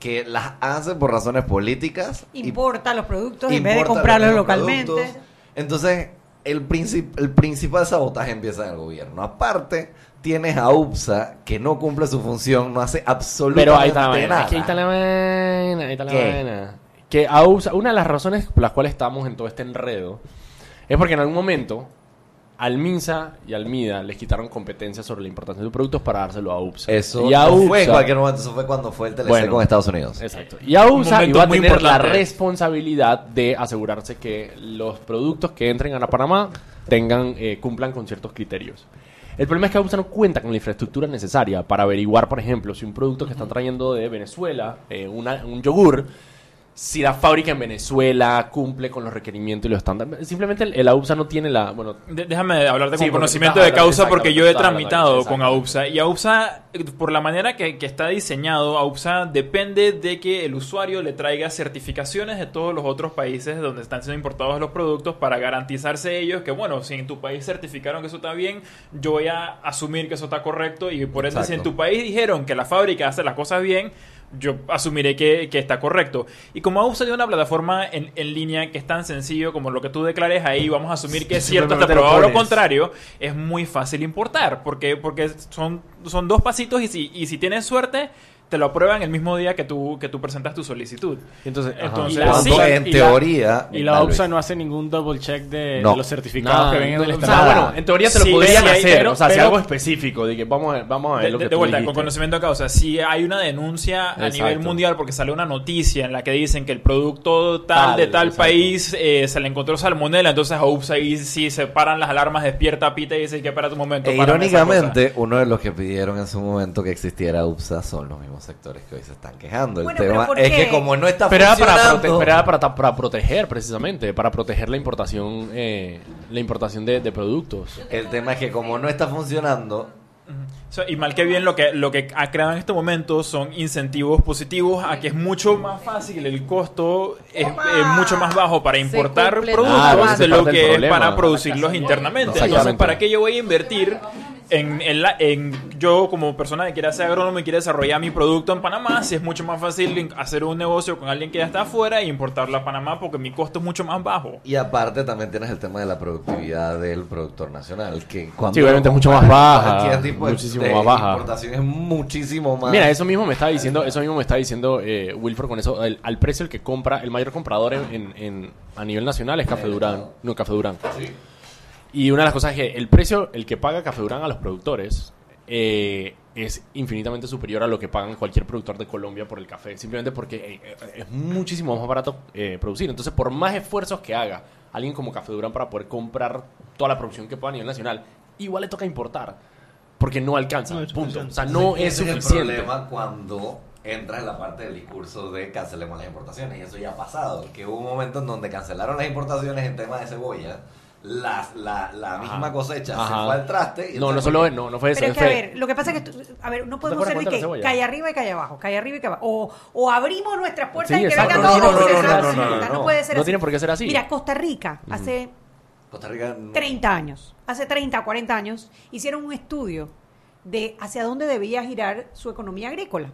Que las hace por razones políticas. y Importa los productos en vez de comprarlos los localmente. productos. Entonces, el, princip- el principal sabotaje empieza en el gobierno. Aparte, tienes a UPSA que no cumple su función, no hace absolutamente Pero ahí está la vaina. nada. Aquí está la vaina. Ahí está la vaina. Que AUSA, una de las razones por las cuales estamos en todo este enredo es porque en algún momento al MINSA y al MIDA les quitaron competencias sobre la importación de productos para dárselo a UPSA. Eso y a no fue en UPSA cualquier momento, eso fue cuando fue el TLC Bueno, con Estados Unidos. Exacto. Y AUSA momento iba a tener la responsabilidad de asegurarse que los productos que entren a Panamá tengan eh, cumplan con ciertos criterios. El problema es que AUSA no cuenta con la infraestructura necesaria para averiguar, por ejemplo, si un producto que están trayendo de Venezuela, eh, una- un yogur, si la fábrica en Venezuela cumple con los requerimientos y los estándares. Simplemente el, el AUSA no tiene la... Bueno, De- déjame hablarte Sí, con porque conocimiento de causa porque yo he tramitado con. AUPSA y AUPSA, por la manera que, que está diseñado, AUPSA depende de que el usuario le traiga certificaciones de todos los otros países donde están siendo importados los productos para garantizarse ellos que, bueno, si en tu país certificaron que eso está bien, yo voy a asumir que eso está correcto y por eso si en tu país dijeron que la fábrica hace las cosas bien, yo asumiré que, que está correcto. Y como AUSA tiene una plataforma en, en línea que es tan sencillo como lo que tú declares ahí, vamos a asumir que es cierto hasta probado lo contrario, es muy fácil importar. Porque, porque son, son dos pasitos y si, y si tienes suerte, te lo aprueban el mismo día que tú, que tú presentas tu solicitud. entonces, sí, en y la- teoría... Y la OPSA no hace ningún double check de, No. de los certificados que ven en no, el o sea, bueno, en teoría te lo Sí, podrían hay- hacer, pero- o sea, si algo específico, de que vamos a, vamos a ver De, lo que de- tú vuelta, con dijiste. conocimiento de causa, si hay una denuncia a nivel mundial porque sale una noticia en la que dicen que el producto tal, Tal, de tal exacto. país eh, se le encontró salmonela, entonces a UPS ahí sí se paran las alarmas, despierta, pita y dice que para tu momento. E párame esa cosa". irónicamente, uno de los que pidieron en su momento que existiera UPSA son los mismos sectores que hoy se están quejando. El Bueno, pero tema ¿por es que como no está Pero era para, funcionando... prote- pero era para, para proteger, precisamente, para proteger la importación, eh, la importación de, de productos. El tema es que como no está funcionando, O sea, y mal que bien lo que, lo que ha creado en este momento son incentivos positivos a que es mucho más fácil, el costo es, es mucho más bajo para importar productos ese de es lo que es para producirlos internamente. Entonces. ¿para qué yo voy a invertir en, en, la- en yo como persona que quiere ser agrónomo y quiere desarrollar mi producto en Panamá? Si es mucho más fácil hacer un negocio con alguien que ya está afuera e importarlo a Panamá porque mi costo es mucho más bajo. y aparte también tienes el tema de la productividad del productor nacional, que cuando Sí, obviamente es mucho más baja, tipo muchísimo de más baja. importación es muchísimo más... Mira, eso mismo me está diciendo, eso mismo me está diciendo eh, Wilford con eso, el- al precio el que compra, el mayor comprador en, en- en- a nivel nacional es Café Durán, no Café Durán. Y una de las cosas es que el precio, el que paga Café Durán a los productores eh, es infinitamente superior a lo que pagan cualquier productor de Colombia por el café, simplemente porque eh, eh, es muchísimo más barato eh, producir. Entonces, por más esfuerzos que haga alguien como Café Durán para poder comprar toda la producción que pueda a nivel nacional, igual le toca importar. Porque no alcanza, No es punto. suficiente. O sea, no es Ese el suficiente. problema cuando entras en la parte del discurso de cancelemos las importaciones. Y eso ya ha pasado. Que hubo un momento en donde cancelaron las importaciones en tema de cebolla. Las, la, la misma cosecha se Ajá. fue al traste. y No, no solo no, no fue eso. Pero es que, fue- a ver, lo que pasa es que, a ver, no podemos ser de que la calle arriba y calle abajo, calle arriba y calle abajo. O, o abrimos nuestras puertas Sí, y que vengan No, todos. no, no, no, no, no, no, no. puede ser No así. tiene por qué ser así. Mira, Costa Rica, hace Costa Rica no- 30 años, hace 30, 40 años, hicieron un estudio de hacia dónde debía girar su economía agrícola.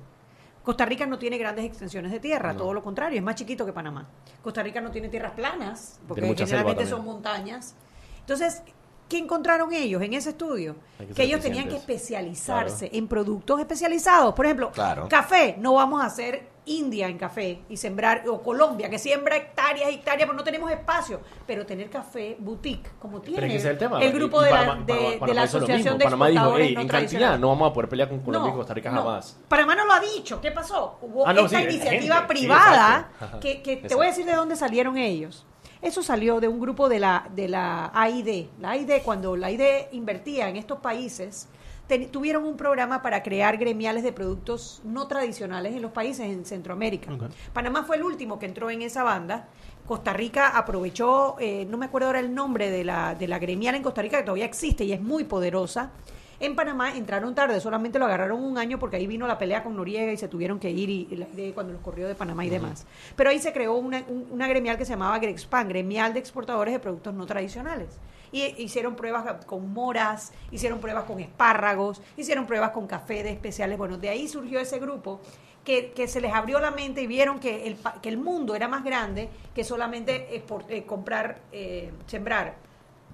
Costa Rica no tiene grandes extensiones de tierra, No. todo lo contrario, es más chiquito que Panamá. Costa Rica no tiene tierras planas, porque generalmente son montañas. Entonces, ¿qué encontraron ellos en ese estudio? Que ellos tenían que especializarse en productos especializados. Por ejemplo, Claro. café, no vamos a hacer India en café y sembrar, o Colombia, que siembra hectáreas y hectáreas, pero no tenemos espacio. Pero tener café boutique, como tiene es el tema. el grupo Y de, Panamá- la, de- Panamá- de la Asociación de Panamá dijo, Exportadores "Ey, no en cantidad tradicionales". no vamos a poder pelear con Colombia y No, Costa Rica no. jamás. Panamá no lo ha dicho. ¿Qué pasó? Hubo Ah, esta sí, iniciativa gente. Privada que, que te voy a decir de dónde salieron ellos. Eso salió de un grupo de la, de la AID. La AID, cuando la AID invertía en estos países, ten- tuvieron un programa para crear gremiales de productos no tradicionales en los países en Centroamérica. Panamá fue el último que entró en esa banda. Costa Rica aprovechó, eh, no me acuerdo ahora el nombre de la, de la gremial en Costa Rica, que todavía existe y es muy poderosa. En Panamá entraron tarde, solamente lo agarraron un año porque ahí vino la pelea con Noriega y se tuvieron que ir y, cuando los corrió de Panamá y demás. Pero ahí se creó una, un- una gremial que se llamaba Grexpan, gremial de exportadores de productos no tradicionales. Y hicieron pruebas con moras, hicieron pruebas con espárragos, hicieron pruebas con café de especiales. Bueno, de ahí surgió ese grupo que, que se les abrió la mente y vieron que el, que el mundo era más grande que solamente export- eh, comprar, eh, sembrar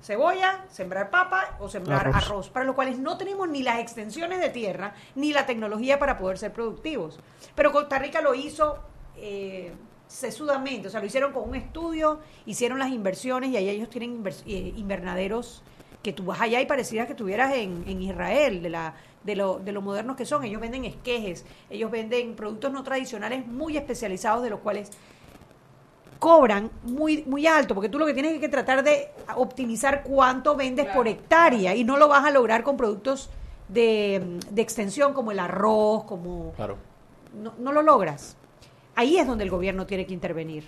cebolla, sembrar papa o sembrar Arroz. arroz. para lo cuales no tenemos ni las extensiones de tierra ni la tecnología para poder ser productivos. Pero Costa Rica lo hizo eh, sesudamente, o sea, lo hicieron con un estudio, hicieron las inversiones y ahí ellos tienen invers- eh, invernaderos que tú vas allá y pareciera que estuvieras en, en Israel, de, la, de, lo, de lo modernos que son. Ellos venden esquejes, ellos venden productos no tradicionales muy especializados de los cuales cobran muy muy alto, porque tú lo que tienes es que tratar de optimizar cuánto vendes por hectárea y no lo vas a lograr con productos de, de extensión como el arroz, como Claro. no, no lo logras. Ahí es donde el gobierno tiene que intervenir.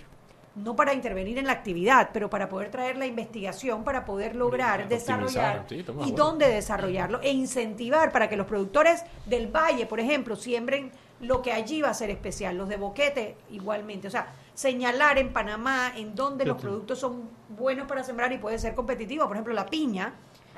No para intervenir en la actividad, pero para poder traer la investigación, para poder lograr desarrollar sí, y dónde desarrollarlo e incentivar para que los productores del valle, por ejemplo, siembren lo que allí va a ser especial, los de Boquete igualmente, o sea, señalar en Panamá en dónde los productos son buenos para sembrar y puede ser competitivo, por ejemplo, la piña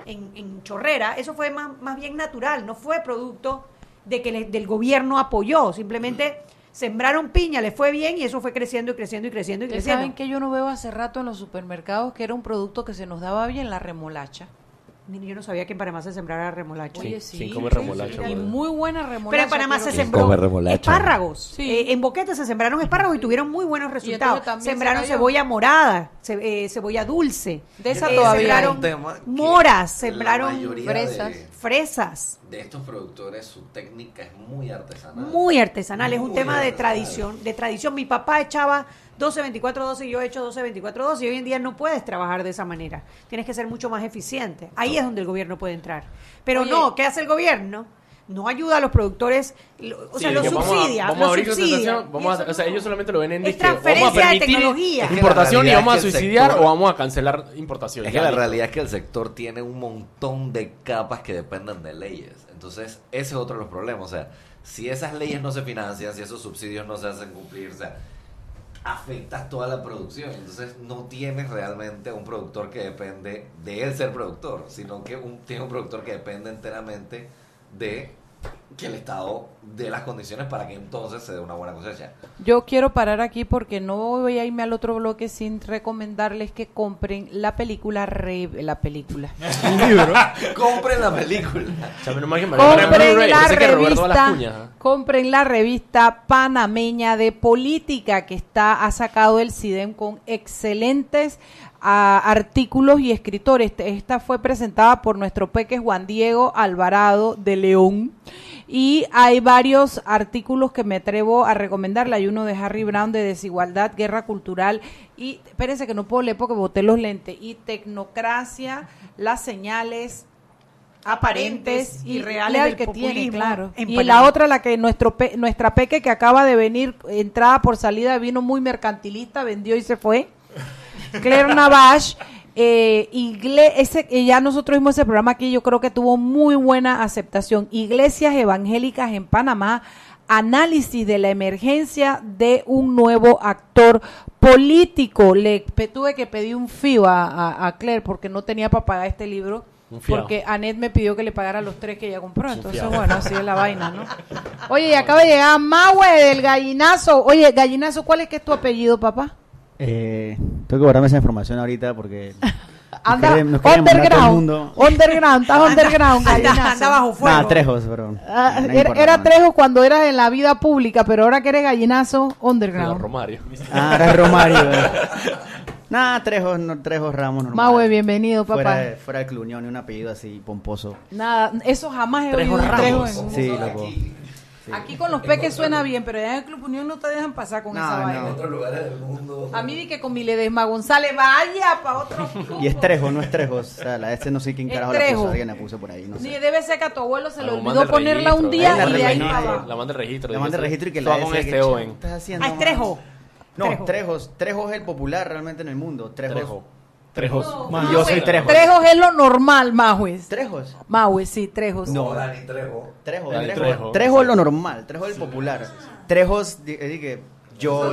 en, en Chorrera, eso fue más, más bien natural, no fue producto de que le- del gobierno apoyó, simplemente sembraron piña, le fue bien y eso fue creciendo y creciendo y creciendo y creciendo. saben que yo no veo hace rato en los supermercados que era un producto que se nos daba bien, la remolacha. Mire, Yo no sabía que en Panamá se sembrara remolacha. Oye, sí. ¿quién come remolacha, Y muy buena remolacha. Pero en Panamá pero- se ¿Quién sembró come remolacha? espárragos. Sí. Eh, en Boquete se sembraron espárragos y tuvieron muy buenos resultados. se Sembraron cebolla morada, ce- eh, cebolla dulce. De esa Eh, todavía sembraron Un tema que moras, sembraron fresas. de- fresas. De estos productores, su técnica es muy artesanal. Muy artesanal, es un Muy tema de tradición, de tradición. Mi papá echaba 12, 24, 12 y yo he hecho 12, 24, 12 y hoy en día no puedes trabajar de esa manera. Tienes que ser mucho más eficiente. Ahí es donde el gobierno puede entrar. Pero Oye. no, ¿qué hace el gobierno? No ayuda a los productores, o Sí, sea, los que vamos a- subsidia. Vamos a, los subsidia. vamos a- o sea, ellos solamente lo ven en Es disque, vamos a transferencia de permitir tecnología. Importación y vamos a subsidiar sector- o vamos a cancelar importación. Es que la realidad es que el sector tiene un montón de capas que dependen de leyes. Entonces, ese es otro de los problemas. O sea, si esas leyes no se financian, si esos subsidios no se hacen cumplir, o sea, afectas toda la producción. Entonces, no tienes realmente un productor que depende de él ser productor, sino que un, tiene un productor que depende enteramente de que el Estado dé las condiciones para que entonces se dé una buena cosecha. Yo quiero parar aquí porque no voy a irme al otro bloque sin recomendarles que compren la película Re- la película. Compren la película. Compren la revista, compren la revista panameña de política que está ha sacado el CIDEM con excelentes ah, artículos y escritores. Este- Esta fue presentada por nuestro peque Juan Diego Alvarado de León. Y hay varios artículos que me atrevo a recomendarle. Hay uno de Harry Brown de desigualdad, guerra cultural y, espérense que no puedo leer porque boté los lentes, y tecnocracia, las señales aparentes y reales del que tiene, claro. Y Panamá. la otra, la que nuestro pe- nuestra peque que acaba de venir, entrada por salida, vino muy mercantilista, vendió y se fue. Claire Navash, eh, igle- ese, eh, ya nosotros vimos ese programa aquí, yo creo que tuvo muy buena aceptación. Iglesias evangélicas en Panamá, análisis de la emergencia de un nuevo actor político. Le tuve que pedir un FIO a, a- a Claire porque no tenía para pagar este libro. Porque Anet me pidió que le pagara los tres que ella compró. Entonces, bueno, así es la vaina, ¿no? Oye, y acaba de llegar Mahue del gallinazo. Oye, gallinazo, ¿cuál es que es tu apellido, papá? Eh, tengo que guardarme esa información ahorita porque Anda, nos el mundo. underground. Underground, estás underground, Anda, gallinazo. anda bajo fuego. Nada, Trejos, pero Ah, no era era man. Trejo cuando eras en la vida pública, pero ahora que eres gallinazo, underground. Romario. Ah, Romario. eh. Nada, Trejos, no, Trejos Ramos normal. Mahue, bienvenido, papá. Fuera, de- fuera del un apellido así pomposo. Nada, eso jamás he Trejo oído Ramos. Trejo en- Sí, loco. Aquí, Aquí con los peques suena bien, pero allá en el Club Unión no te dejan pasar con No, esa no. vaina. en otros lugares del mundo. A mí di que con mi Ledesma González, vaya para otro Y es Trejo, no es Trejos. O sea, la S no sé quién carajo la Trejo. puso. Alguien la puso por ahí, no Ni sé. debe ser que a tu abuelo se le La olvidó manda el ponerla un registro, día la y de ahí para. La manda el registro. Le manda el registro y que "Tú la S con que este joven. estás haciendo, Ah, es mamá? Trejo. No, Trejo. Trejos. Trejos es el popular realmente en el mundo. Trejos. Trejo. Trejos. Y yo soy Trejos. Trejos es lo normal, Majuez. ¿Trejos? Majuez, sí, Trejos. No, Dani Trejo. Trejo, Dani Trejo. Trejo. Trejo es lo normal, Trejo es el popular. Trejos, di- eh, yo...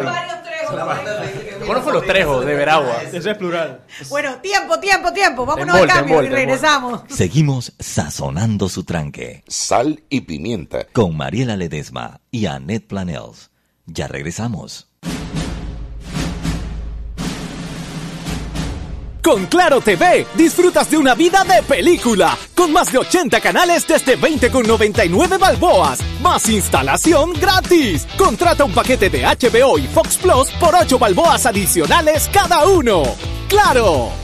¿Cuándo fue los Trejos de Veragua? Eso es plural. Bueno, tiempo, tiempo, tiempo. Vámonos al cambio y regresamos. Seguimos sazonando su tranque. Sal y pimienta. Con Mariela Ledesma y Annette Planels. Ya regresamos. Con Claro TV, disfrutas de una vida de película, con más de 80 canales desde 20,99 balboas, más instalación gratis. Contrata un paquete de HBO y Fox Plus por 8 balboas adicionales cada uno. ¡Claro!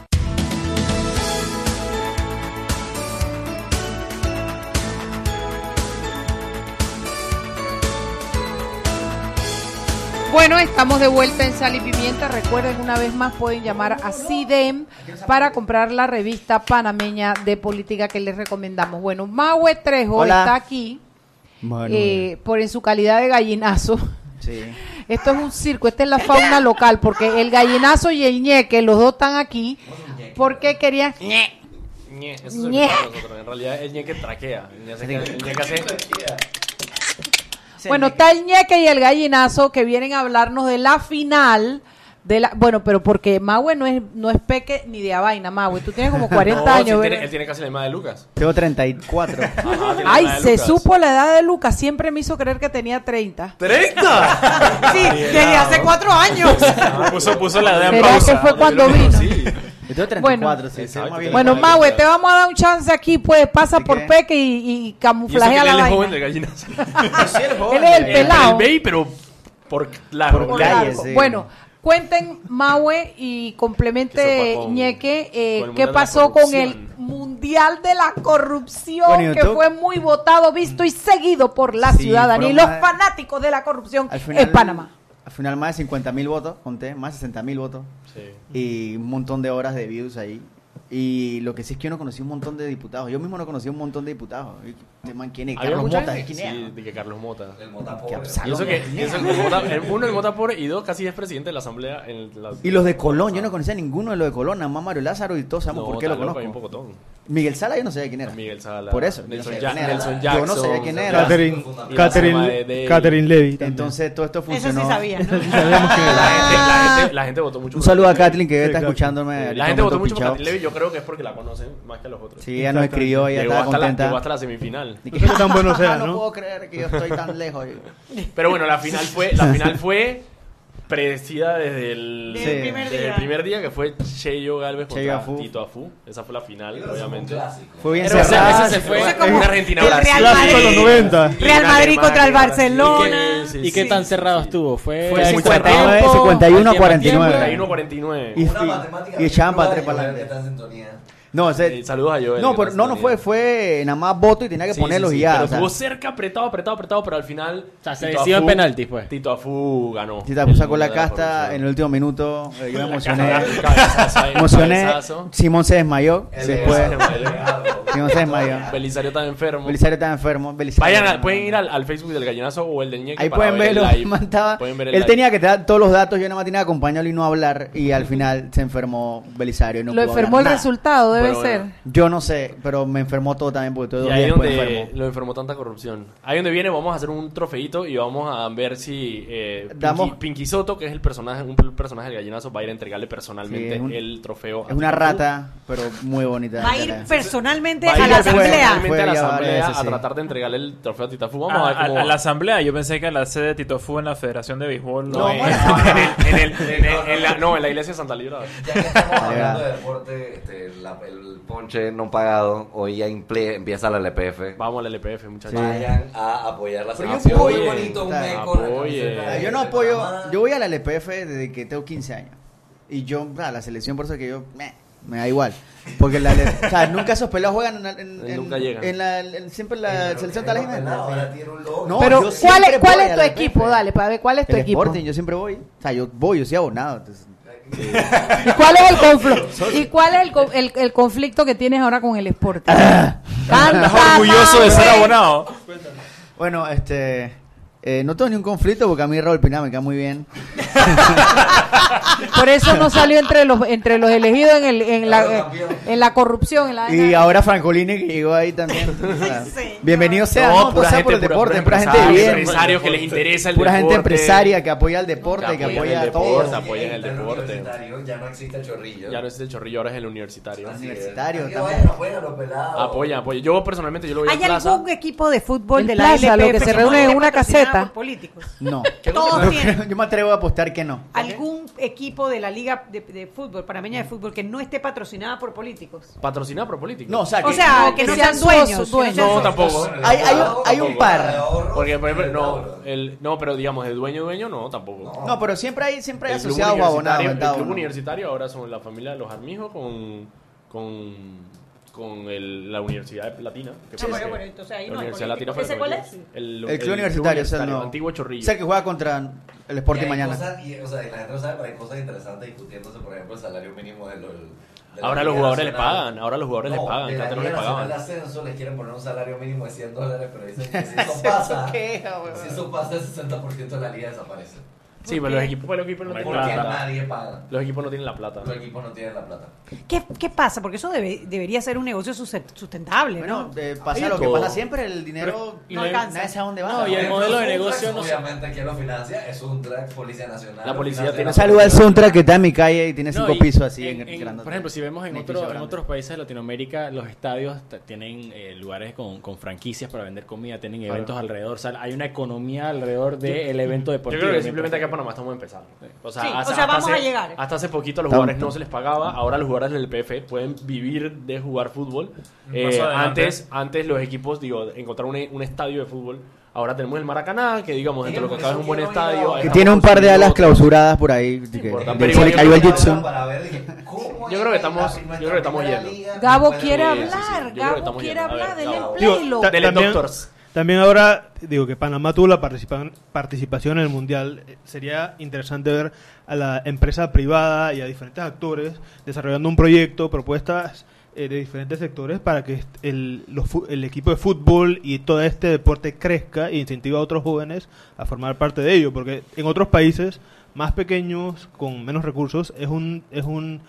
Bueno, estamos de vuelta en Sal y Pimienta. Recuerden, una vez más pueden llamar a CIDEM para comprar la revista panameña de política que les recomendamos. Bueno, Mahue Trejo Hola. está aquí Bueno, eh, por en su calidad de gallinazo. sí. Esto es un circo, esta es la fauna local, porque el gallinazo y el ñeque, los dos están aquí, porque querían... Ñe, eso es Ñe. nosotros. En realidad el ñeque traquea. El ñeque, el ñeque hace... Bueno, está el ñeque y el gallinazo que vienen a hablarnos de la final de la bueno, pero porque Maue no es no es peque ni de a vaina, Maue. Tú tienes como 40 No, años, tiene- ¿verdad? él tiene casi la misma de Lucas. Tengo 34. Ajá, tiene Ay, la edad se Lucas. supo la edad de Lucas, siempre me hizo creer que tenía 30. ¡30! Sí, desde hace cuatro años. Ah, puso, puso la edad en ¿Será pausa. que fue cuando vino? sí. Yo tengo 34, Bueno. sí, sí. Bueno, Lucas. te vamos a dar un chance aquí, pues pasa ¿De por qué? peque y, y Y eso que camuflagea él la es vaina. joven de gallinazo. Sí, el joven. Él es el El- pelado. El baby, pero por la Por Por calle, largo. sí. Bueno, cuenten Maue y complemente ¿Qué sopa con- Ñeque eh, qué pasó con el? Mundial de la Corrupción Bueno, que fue muy votado, visto y seguido por la Sí, ciudadanía y los fanáticos de la corrupción final, en Panamá. Al final más de 50 mil votos, conté, más de 60 mil votos. Sí. Y un montón de horas de views ahí. Y lo que sí es que yo no conocí un montón de diputados. Yo mismo no conocí un montón de diputados. Y, man, ¿Quién es? Carlos Mota, ¿quién es? Sí, de que Carlos Mota. Y eso que, ¿quién y es? eso que el Mota- el- uno el Mota pobre y dos casi es presidente de la asamblea en la, Y los de Colón, yo no conocía a ninguno de los de Colón, nada más Mario Lázaro y todos sabemos No, por qué lo está loco, hay un conozco. pocotón. Miguel Sala yo no sabía quién era. Miguel Sala. Por eso, yo no Nelson, sabía Ja- quién era. Nelson Yo no Jackson. sabía quién era. Catherine, Y de Catherine. Catherine Levy también. Entonces todo esto Eso funcionó. sí sabía, ¿no? La gente, la, gente, la gente votó mucho. Un saludo a Catherine Kathleen que Sí, está claro. escuchándome. La gente votó mucho por Levy. Yo creo que es porque la conocen más que a los otros. Sí, ella nos escribió, ella llegó, estaba hasta la, contenta. llegó hasta la semifinal. Y que, No tan bueno sea, no ¿no? puedo creer que yo estoy tan lejos. Pero bueno, la final fue, la final fue predecida desde el, Desde el primer desde día. el primer día, que fue Cheyo Galvez contra Afu. Tito Afu. Esa fue la final, obviamente. Fue bien cerrada. ese se fue en Argentina Brasil. Real Clásico de los Madrid. 90. Y Real una Madrid contra el Barcelona. sí, ¿Y sí, qué sí, tan sí, cerrado sí. estuvo? Fue, Fue al 59, tiempo, 51 al tiempo, 49. 31 49. Y, y, y echaban para tres para adelante. No, ese- Eh, saludos a Joel. No, pero, no, no fue, fue nada más voto y tenía que Sí, ponerlos sí, y sí, ya. Pero o sea. estuvo cerca, apretado, apretado, apretado, pero al final. O sea, se Tito decidió en Afu- penaltis, pues. Tito Afu ganó. Tita El sacó la casta en el último minuto. eh, Yo me emocioné. Cabezazo, cabezazo ahí, emocioné. cabezazo. Simón se desmayó. El Después, legado. Simón se desmayó. Belisario está enfermo. Belisario estaba enfermo. Belisario- Vayan a- pueden ir al, al Facebook del gallinazo o el del ñeque Ahí para pueden ver el verlo. live. mandaba- Pueden ver el él live. tenía que dar todos los datos. Yo nada más tenía que acompañarlo y no hablar. Y al final se enfermó Belisario. no Lo enfermó el resultado, debe Pero ser. bueno. Yo no sé, pero me enfermó todo también porque todo Y ahí donde enfermo. lo enfermó tanta corrupción. Ahí donde viene vamos a hacer un trofeito y vamos a ver si eh, Pinky, Damos- Pinky Soto, que es el personaje, un personaje del gallinazo, va a ir a entregarle personalmente Sí, es un- el trofeo. Es una rata, pero muy bonita. Va a ir personalmente Va a ir a la asamblea. personalmente a la Fue asamblea a tratar de entregarle el trofeo a Titafú. Vamos A, a ver cómo a la asamblea, yo pensé que a la sede de Tito Fu en la Federación de Béisbol. No, en, en el- en el- en el- en la, no, en la iglesia de Santa Librada. Ya que estamos hablando de deporte, este, la- el ponche no pagado, hoy ya imple- empieza la LPF. Vamos al LPF, muchachos. Vayan a apoyar la yo selección. Muy bonito, un la Yo no apoyo. Yo voy a la LPF desde que tengo 15 años. Y yo, a la selección, por eso que yo. meh, me da igual. Porque la, o sea, nunca esos pelados juegan en, en- en- Nunca llegan. en la, en- siempre la El- selección logo. No, Pero, yo ¿cuál cuál es a tu la equipo? Dale, para ver, ¿cuál es tu El equipo? Sporting, yo siempre voy. O sea, yo voy, yo soy abonado. entonces- ¿Y cuál es el conflicto? ¿Y cuál es el, co- el, el conflicto que tienes ahora con el Sporting? Canta, Estás orgulloso de ser abonado. Bueno, este. Eh, no tengo ni un conflicto porque a mí Raúl Piná me cae muy bien. Por eso no salió entre los entre los elegidos en, el, en, la, en la corrupción. En la, Y ahora Francolini que llegó ahí también. Sea, bienvenido sea, No, ¿no? pura Pasar por gente, el pura- deporte, pura pura gente bien. empresarios que les interesa el Pura gente deporte. empresaria que apoya el deporte, que, Que apoya el a todos. deporte, apoyan el deporte. Ya no existe el chorrillo. Ya no es el chorrillo, ahora es el universitario. Así es. Universitario, también. Apoya, apoya. Yo personalmente yo lo voy a ¿Hay algún equipo de fútbol de la plaza, lo que se reúne en una patrocinado por políticos? No. Todos Yo tienen. creo- Yo me atrevo a apostar que no. ¿Algún equipo de la liga de, de fútbol, panameña de fútbol, que no esté patrocinada por políticos? Patrocinado por políticos. No, o sea, O que, sea, no, que, que no sean sean dueños. que no sean No, socios. tampoco. hay, hay, un, hay un par. Porque, por ejemplo, no, el, no, pero digamos, el dueño dueño, no, tampoco. No, pero siempre hay, siempre hay asociados o abonados. el club ¿no? universitario ahora son la familia de los Armijos con, con, con el- la Universidad Latina. Que fue- bueno, bueno, entonces ahí la no hay Universidad político. Latina fue ¿Ese el cuál es? El, El club universitario es el nuevo. Antiguo Chorrillo. Sé que juega contra el Sporting Y mañana. cosas- y, o sea, y la gente no sabe, pero hay cosas interesantes discutiéndose, por ejemplo, el salario mínimo de los. de Ahora los jugadores les pagan, ahora los jugadores les pagan, de antes no les pagaban. de Ascenso les quieren poner un salario mínimo de 100 dólares, pero dicen que si eso pasa, si eso pasa, el 60% de la liga desaparece. Sí, pero los equipos, los equipos no tienen la plata. nadie paga. Los equipos no tienen la plata. Los equipos no tienen la plata. ¿Qué, qué pasa? Porque eso debe- debería ser un negocio sus- sustentable, Bueno, ¿no? eh, pasa lo que pasa siempre, el dinero y no alcanza. Nadie sabe dónde va. No, y el modelo de negocio no Obviamente, ¿quién lo financia? Es un track Policía Nacional. La policía tiene- Saluda al Suntra que está en mi calle y tiene No, cinco y pisos así en, en- en- grandote. por ejemplo, si vemos en, otro- en otros países de Latinoamérica, los estadios tienen eh, lugares con, con franquicias para vender comida, tienen eventos alrededor. O sea, hay una economía alrededor del evento Yo deportivo. creo que simplemente acá en Panamá estamos empezando. O sea, Sí, hasta, o sea, hasta vamos hace, a llegar. Hasta hace poquito a los jugadores no se les pagaba, ahora los jugadores del PF pueden vivir de jugar fútbol. Eh, paso adelante. antes, antes los equipos, digo, encontrar un, un estadio de fútbol. Ahora tenemos el Maracaná, que digamos, dentro de lo que cabe es un buen estadio. Que tiene un par de alas otro. clausuradas por ahí. que- importa, que pero se le igual cayó yo el creo que Jitsu. Para ver, dije, ¿cómo Yo creo que estamos- yo creo que estamos primera yendo. liga Gabo quiere los- sí, sí, hablar, yo creo que Gabo estamos quiere yendo. A ver, hablar del Gabo. Digo, empleo. ta- también, Doctors. También ahora, digo que Panamá tuvo la participa- participación en el Mundial. Eh, Sería interesante ver a la empresa privada y a diferentes actores desarrollando un proyecto, propuestas eh, de diferentes sectores para que el, los el equipo de fútbol y todo este deporte crezca e incentive a otros jóvenes a formar parte de ello. Porque en otros países más pequeños, con menos recursos, es un, es un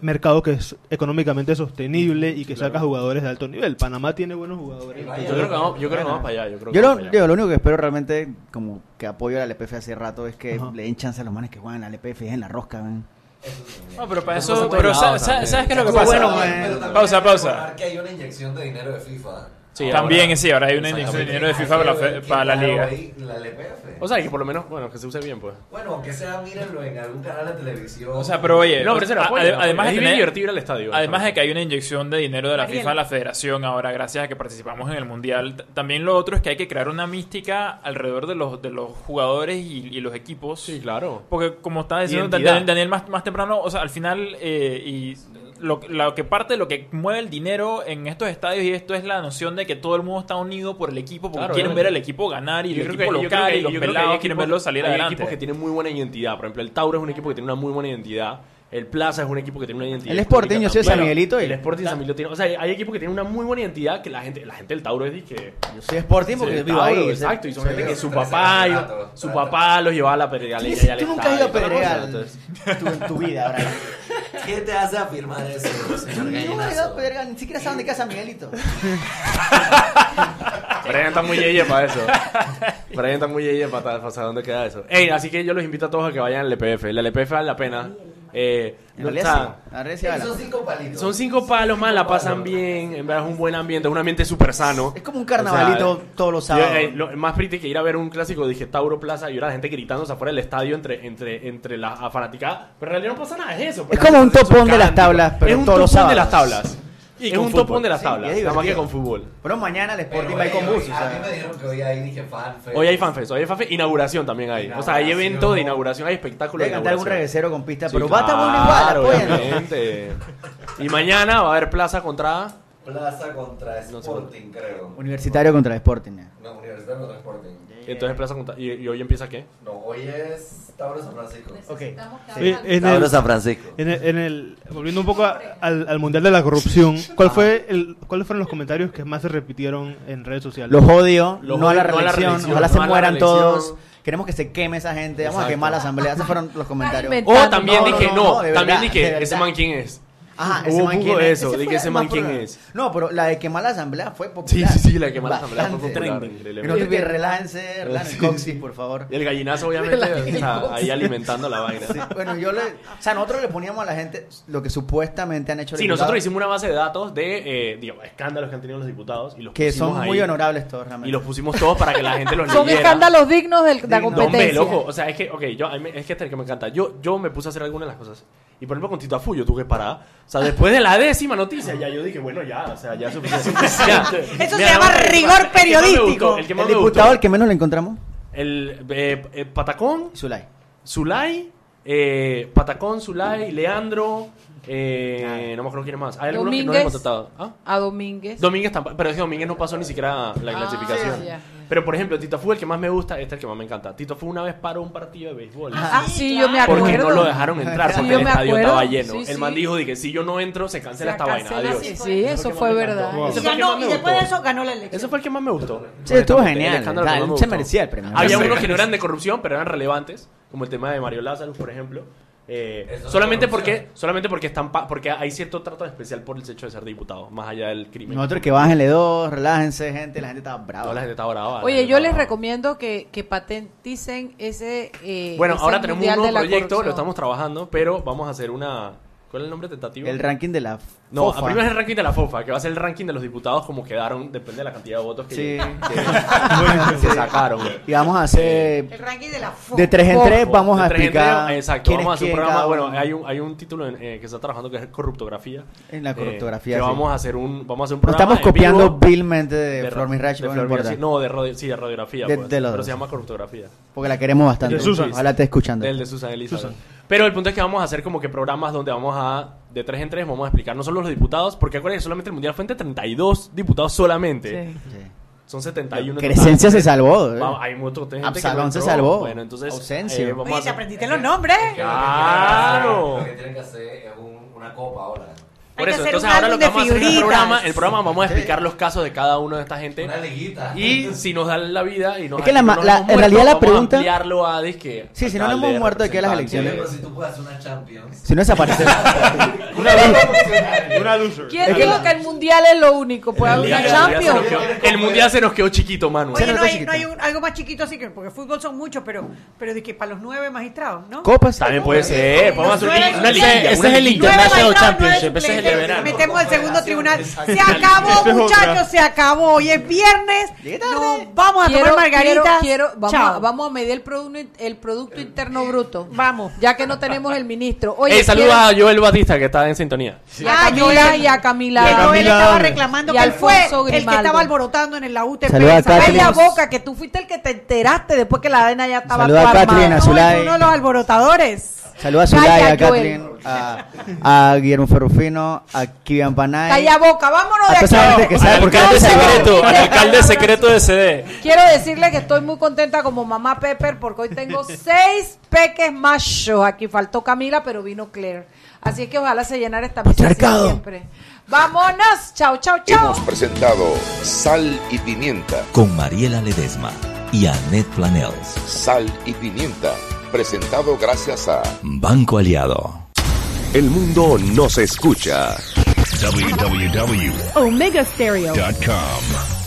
mercado que es económicamente sostenible y que saca jugadores de alto nivel. Panamá tiene buenos jugadores. Yo creo que vamos, yo creo que vamos para allá. Yo, creo que Yo lo, para allá. lo único que espero realmente, como que apoyo a la LPF hace rato, es que Ajá. le den chance a los manes que juegan la LPF y en la rosca, ven. No, pero para Eso Pero también. ¿sabes qué es lo que pasa? bueno, Pero Pausa, pausa. que hay una inyección de dinero de FIFA. Sí, También, ahora- sí, ahora hay una inyección de dinero de FIFA para la, fe- para la liga. La LPF. O sea, que por lo menos, bueno, que se use bien, pues. Bueno, aunque sea, mírenlo en algún canal de televisión. O sea, pero oye, No, pero además de Es tener- divertido ir al estadio. Además de que hay una inyección de dinero de la Ariel. FIFA a la federación ahora, gracias a que participamos en el Mundial, también lo otro es que hay que crear una mística alrededor de los, de los jugadores y, y los equipos. Sí, claro. Porque como estaba diciendo Identidad. Daniel más, más temprano, o sea, al final, eh, y lo, lo, que parte, lo que mueve el dinero en estos estadios y esto es la noción de que todo el mundo está unido por el equipo porque quieren ver al equipo ganar y el equipo local y los pelados quieren verlo salir adelante. Hay equipos que tienen muy buena identidad. Por ejemplo, el Tauro es un equipo que tiene una muy buena identidad el Plaza es un equipo que tiene una identidad. El Sporting, yo soy de San Miguelito. Y... El Sporting San Miguelito tiene. O sea, hay equipos que tienen una muy buena identidad que la gente, la gente del Tauro es de que. Yo Sporting porque yo vivo ahí. Exacto, y son gente que su papá, y, su papá los llevaba a la Pedregal. Y tú nunca has ido a Pedregal en tu vida, ahora. ¿Qué te hace afirmar eso, señor ido a Pedregal, ni siquiera saben de qué es San Miguelito. Brian está muy yeye para eso. Brian está muy yeye para saber dónde queda eso. Ey, así que yo los invito a todos a que vayan al EPF. La LPF vale la pena. Eh, no, sí. son cinco palitos. Son cinco palos más, la pasan bien. En verdad es un buen ambiente, es un ambiente súper sano. Es como un carnavalito o sea, todos los sábados. Yo, eh, lo, más pretty que ir a ver un clásico, dije Tauro Plaza y era la gente gritándose afuera del estadio entre, entre, entre la fanaticada. Pero en realidad no pasa nada, es eso. Es como un topón de las tablas, pero es un todos topón los sábados. de las tablas. Y es un topón de las tablas. Estamos aquí con fútbol. Pero mañana el Sporting va con bus. A mí me dijeron que hoy hay dije fanfest. Hoy hay fanfest, hoy hay fanfest. Inauguración también hay. O sea, hay evento de inauguración, hay espectáculo de cantar un regresero con pista, pero va a estar igual, Y mañana va a haber plaza contra... Plaza contra Sporting, creo. Universitario contra Sporting. No, Universitario contra Sporting. Y entonces empiezas a contar. ¿Y, y hoy empieza qué? No, hoy es Tauro San Francisco. Ok. Sí, en Tauro el, San Francisco. En el, en el volviendo un poco a, al, al, Mundial de la Corrupción, ¿cuál fue el, ¿cuáles fueron los comentarios que más se repitieron en redes sociales? Los odio, los no, odio a la reelección, no a la reelección, ojalá no se mueran todos queremos que se queme esa gente, vamos Exacto. a quemar la asamblea. Esos fueron los comentarios. O oh, también no, dije, no, no, no también dije, ese man quién es. Ah, Ajá, ese Hubo man de eso, que ese man quién es. No, pero la de quemar la asamblea fue Sí, popular. sí, sí, la que más asamblea fue popular. Trending. Y No relájense, por favor. Y el gallinazo, obviamente, o sea, ahí alimentando la vaina. Bueno, yo le... O sea, nosotros le poníamos a la gente lo que supuestamente han hecho los nosotros hicimos una base de datos de, eh, escándalos que han tenido los diputados y los Que son muy honorables todos, realmente. Y los pusimos todos para que la gente los Son escándalos dignos de la Dignos. No, hombre, competencia. loco. O sea, es que, ok, yo, es que este es el que me encanta. Yo, yo me puse a hacer algunas de las cosas y por ejemplo, con Tito Afullo tuve que parar. O sea, después de la décima noticia, ya yo dije, bueno, ya, o sea, ya suficiente. Eso se llama rigor periodístico. El, diputado, el que menos le encontramos. El eh, eh, Patacón. Zulay. Zulay. Eh, Patacón, Zulay, Leandro. Eh, ah. no me acuerdo quién más. Hay algunos que no le he contratado. ¿Ah? A Domínguez. Domínguez tampoco. Pero es que Domínguez no pasó ni siquiera la ah, clasificación. Yeah. Pero por ejemplo, Tito Fu, el que más me gusta, este es el que más me encanta. Tito Fu una vez paró un partido de béisbol. Ah, sí, yo me acuerdo. Porque no lo dejaron entrar, porque sí, el estadio estaba lleno. El man dijo que si yo no entro, se cancela esta vaina. Adiós. Sí, eso, fue verdad. Y después de eso ganó la elección. Eso fue el que más me gustó. Sí, estuvo genial. se merecía el premio. Había unos que no eran de corrupción, pero eran relevantes, como el tema de Mario Lázaro, por ejemplo. Eh, solamente, porque, solamente porque están pa porque hay cierto trato especial por el hecho de ser diputado, más allá del crimen. Nosotros que bájenle dos, relájense, gente, la gente está brava. La gente está brava. Oye, yo les recomiendo que, que, patenticen ese. Eh, bueno, ahora tenemos un nuevo proyecto, lo estamos trabajando, pero vamos a hacer una ¿Cuál es el nombre tentativo? El ranking de la No, fofa. primero es el ranking de la FOFA, que va a ser el ranking de los diputados como quedaron, depende de la cantidad de votos que, se sacaron. Y vamos a hacer... El ranking de la FOFA. De tres en tres vamos a explicar... Tres, exacto, a hacer un programa, bueno, hay un, hay un título en, eh, que está trabajando que es Corruptografía. En la eh, corruptografía, eh, vamos a hacer un vamos a hacer un programa Estamos copiando vilmente de, de Flor Mirage, de Flor, sí, No, de, radio, sí, de radiografía, pues, pero se llama Corruptografía. Porque la queremos bastante. El de Susan. Ojalá te escuchando. El de Susan, Elizabeth. Susan. Pero el punto es que vamos a hacer como que programas donde vamos a, de tres en tres, vamos a explicar no solo los diputados, porque acuérdense que solamente el Mundial fue entre 32 diputados solamente. Sí. sí. Son 71. Crescencia se salvó. Eh. Hay mucho gente Absalón se salvó. Bueno, entonces. Ausencia. Eh, Oye, a... aprendiste los nombres. Claro. Lo que tienen que hacer es una copa ahora. Por eso, entonces ahora lo que vamos a hacer en este el programa, el programa vamos a explicar los casos de cada uno de esta gente. Una liguita. Y si nos dan la vida y nos Es que la, no la en realidad la vamos a pregunta. ampliarlo a disque. Sí, si no nos hemos muerto de que las elecciones. Si tú una Champions. Si no desaparece. Una loser. Una ¿Quién dijo que el mundial es lo único? Puede haber una Champions. El mundial se nos quedó chiquito, Manu. Oye, no hay, no hay un, algo más chiquito así que, porque fútbol son muchos, pero, pero de que para los nueve magistrados, ¿no? Copas. También puede ser. Podemos hacer una. Ese es el International Championship. Ese es el este Metemos el segundo tribunal. Se acabó, este muchachos, se acabó. Hoy es viernes. No, vamos a quiero, tomar margaritas. Quiero, vamos, a, vamos, a medir el producto, el producto interno bruto. Vamos. Ya que no tenemos el ministro. Oye, eh, hey, saludos a Joel Batista que está en sintonía. Sí. Ah, a Camila y a Camila. Estaba reclamando y que fue el que estaba alborotando en el UTP. Saluda la boca que tú fuiste el que te enteraste después que la arena ya estaba Saluda a Uno de los alborotadores. Saluda a Zulay, a. Catherine. a, a Guillermo Ferrufino, a Kivian Panay. Calla boca, vámonos A de aquí. gente que sabe Al por qué alcalde secreto, al alcalde secreto de CD. Quiero decirle que estoy muy contenta como mamá Pepper porque hoy tengo seis peques machos. Aquí faltó Camila, pero vino Claire. Así que ojalá se llenara esta mesa siempre. Vámonos. Chao, chao, chao. Hemos presentado Sal y Pimienta. Con Mariela Ledesma y Annette Planels. Sal y Pimienta. Presentado gracias a Banco Aliado. El mundo nos escucha. www.omegastereo.com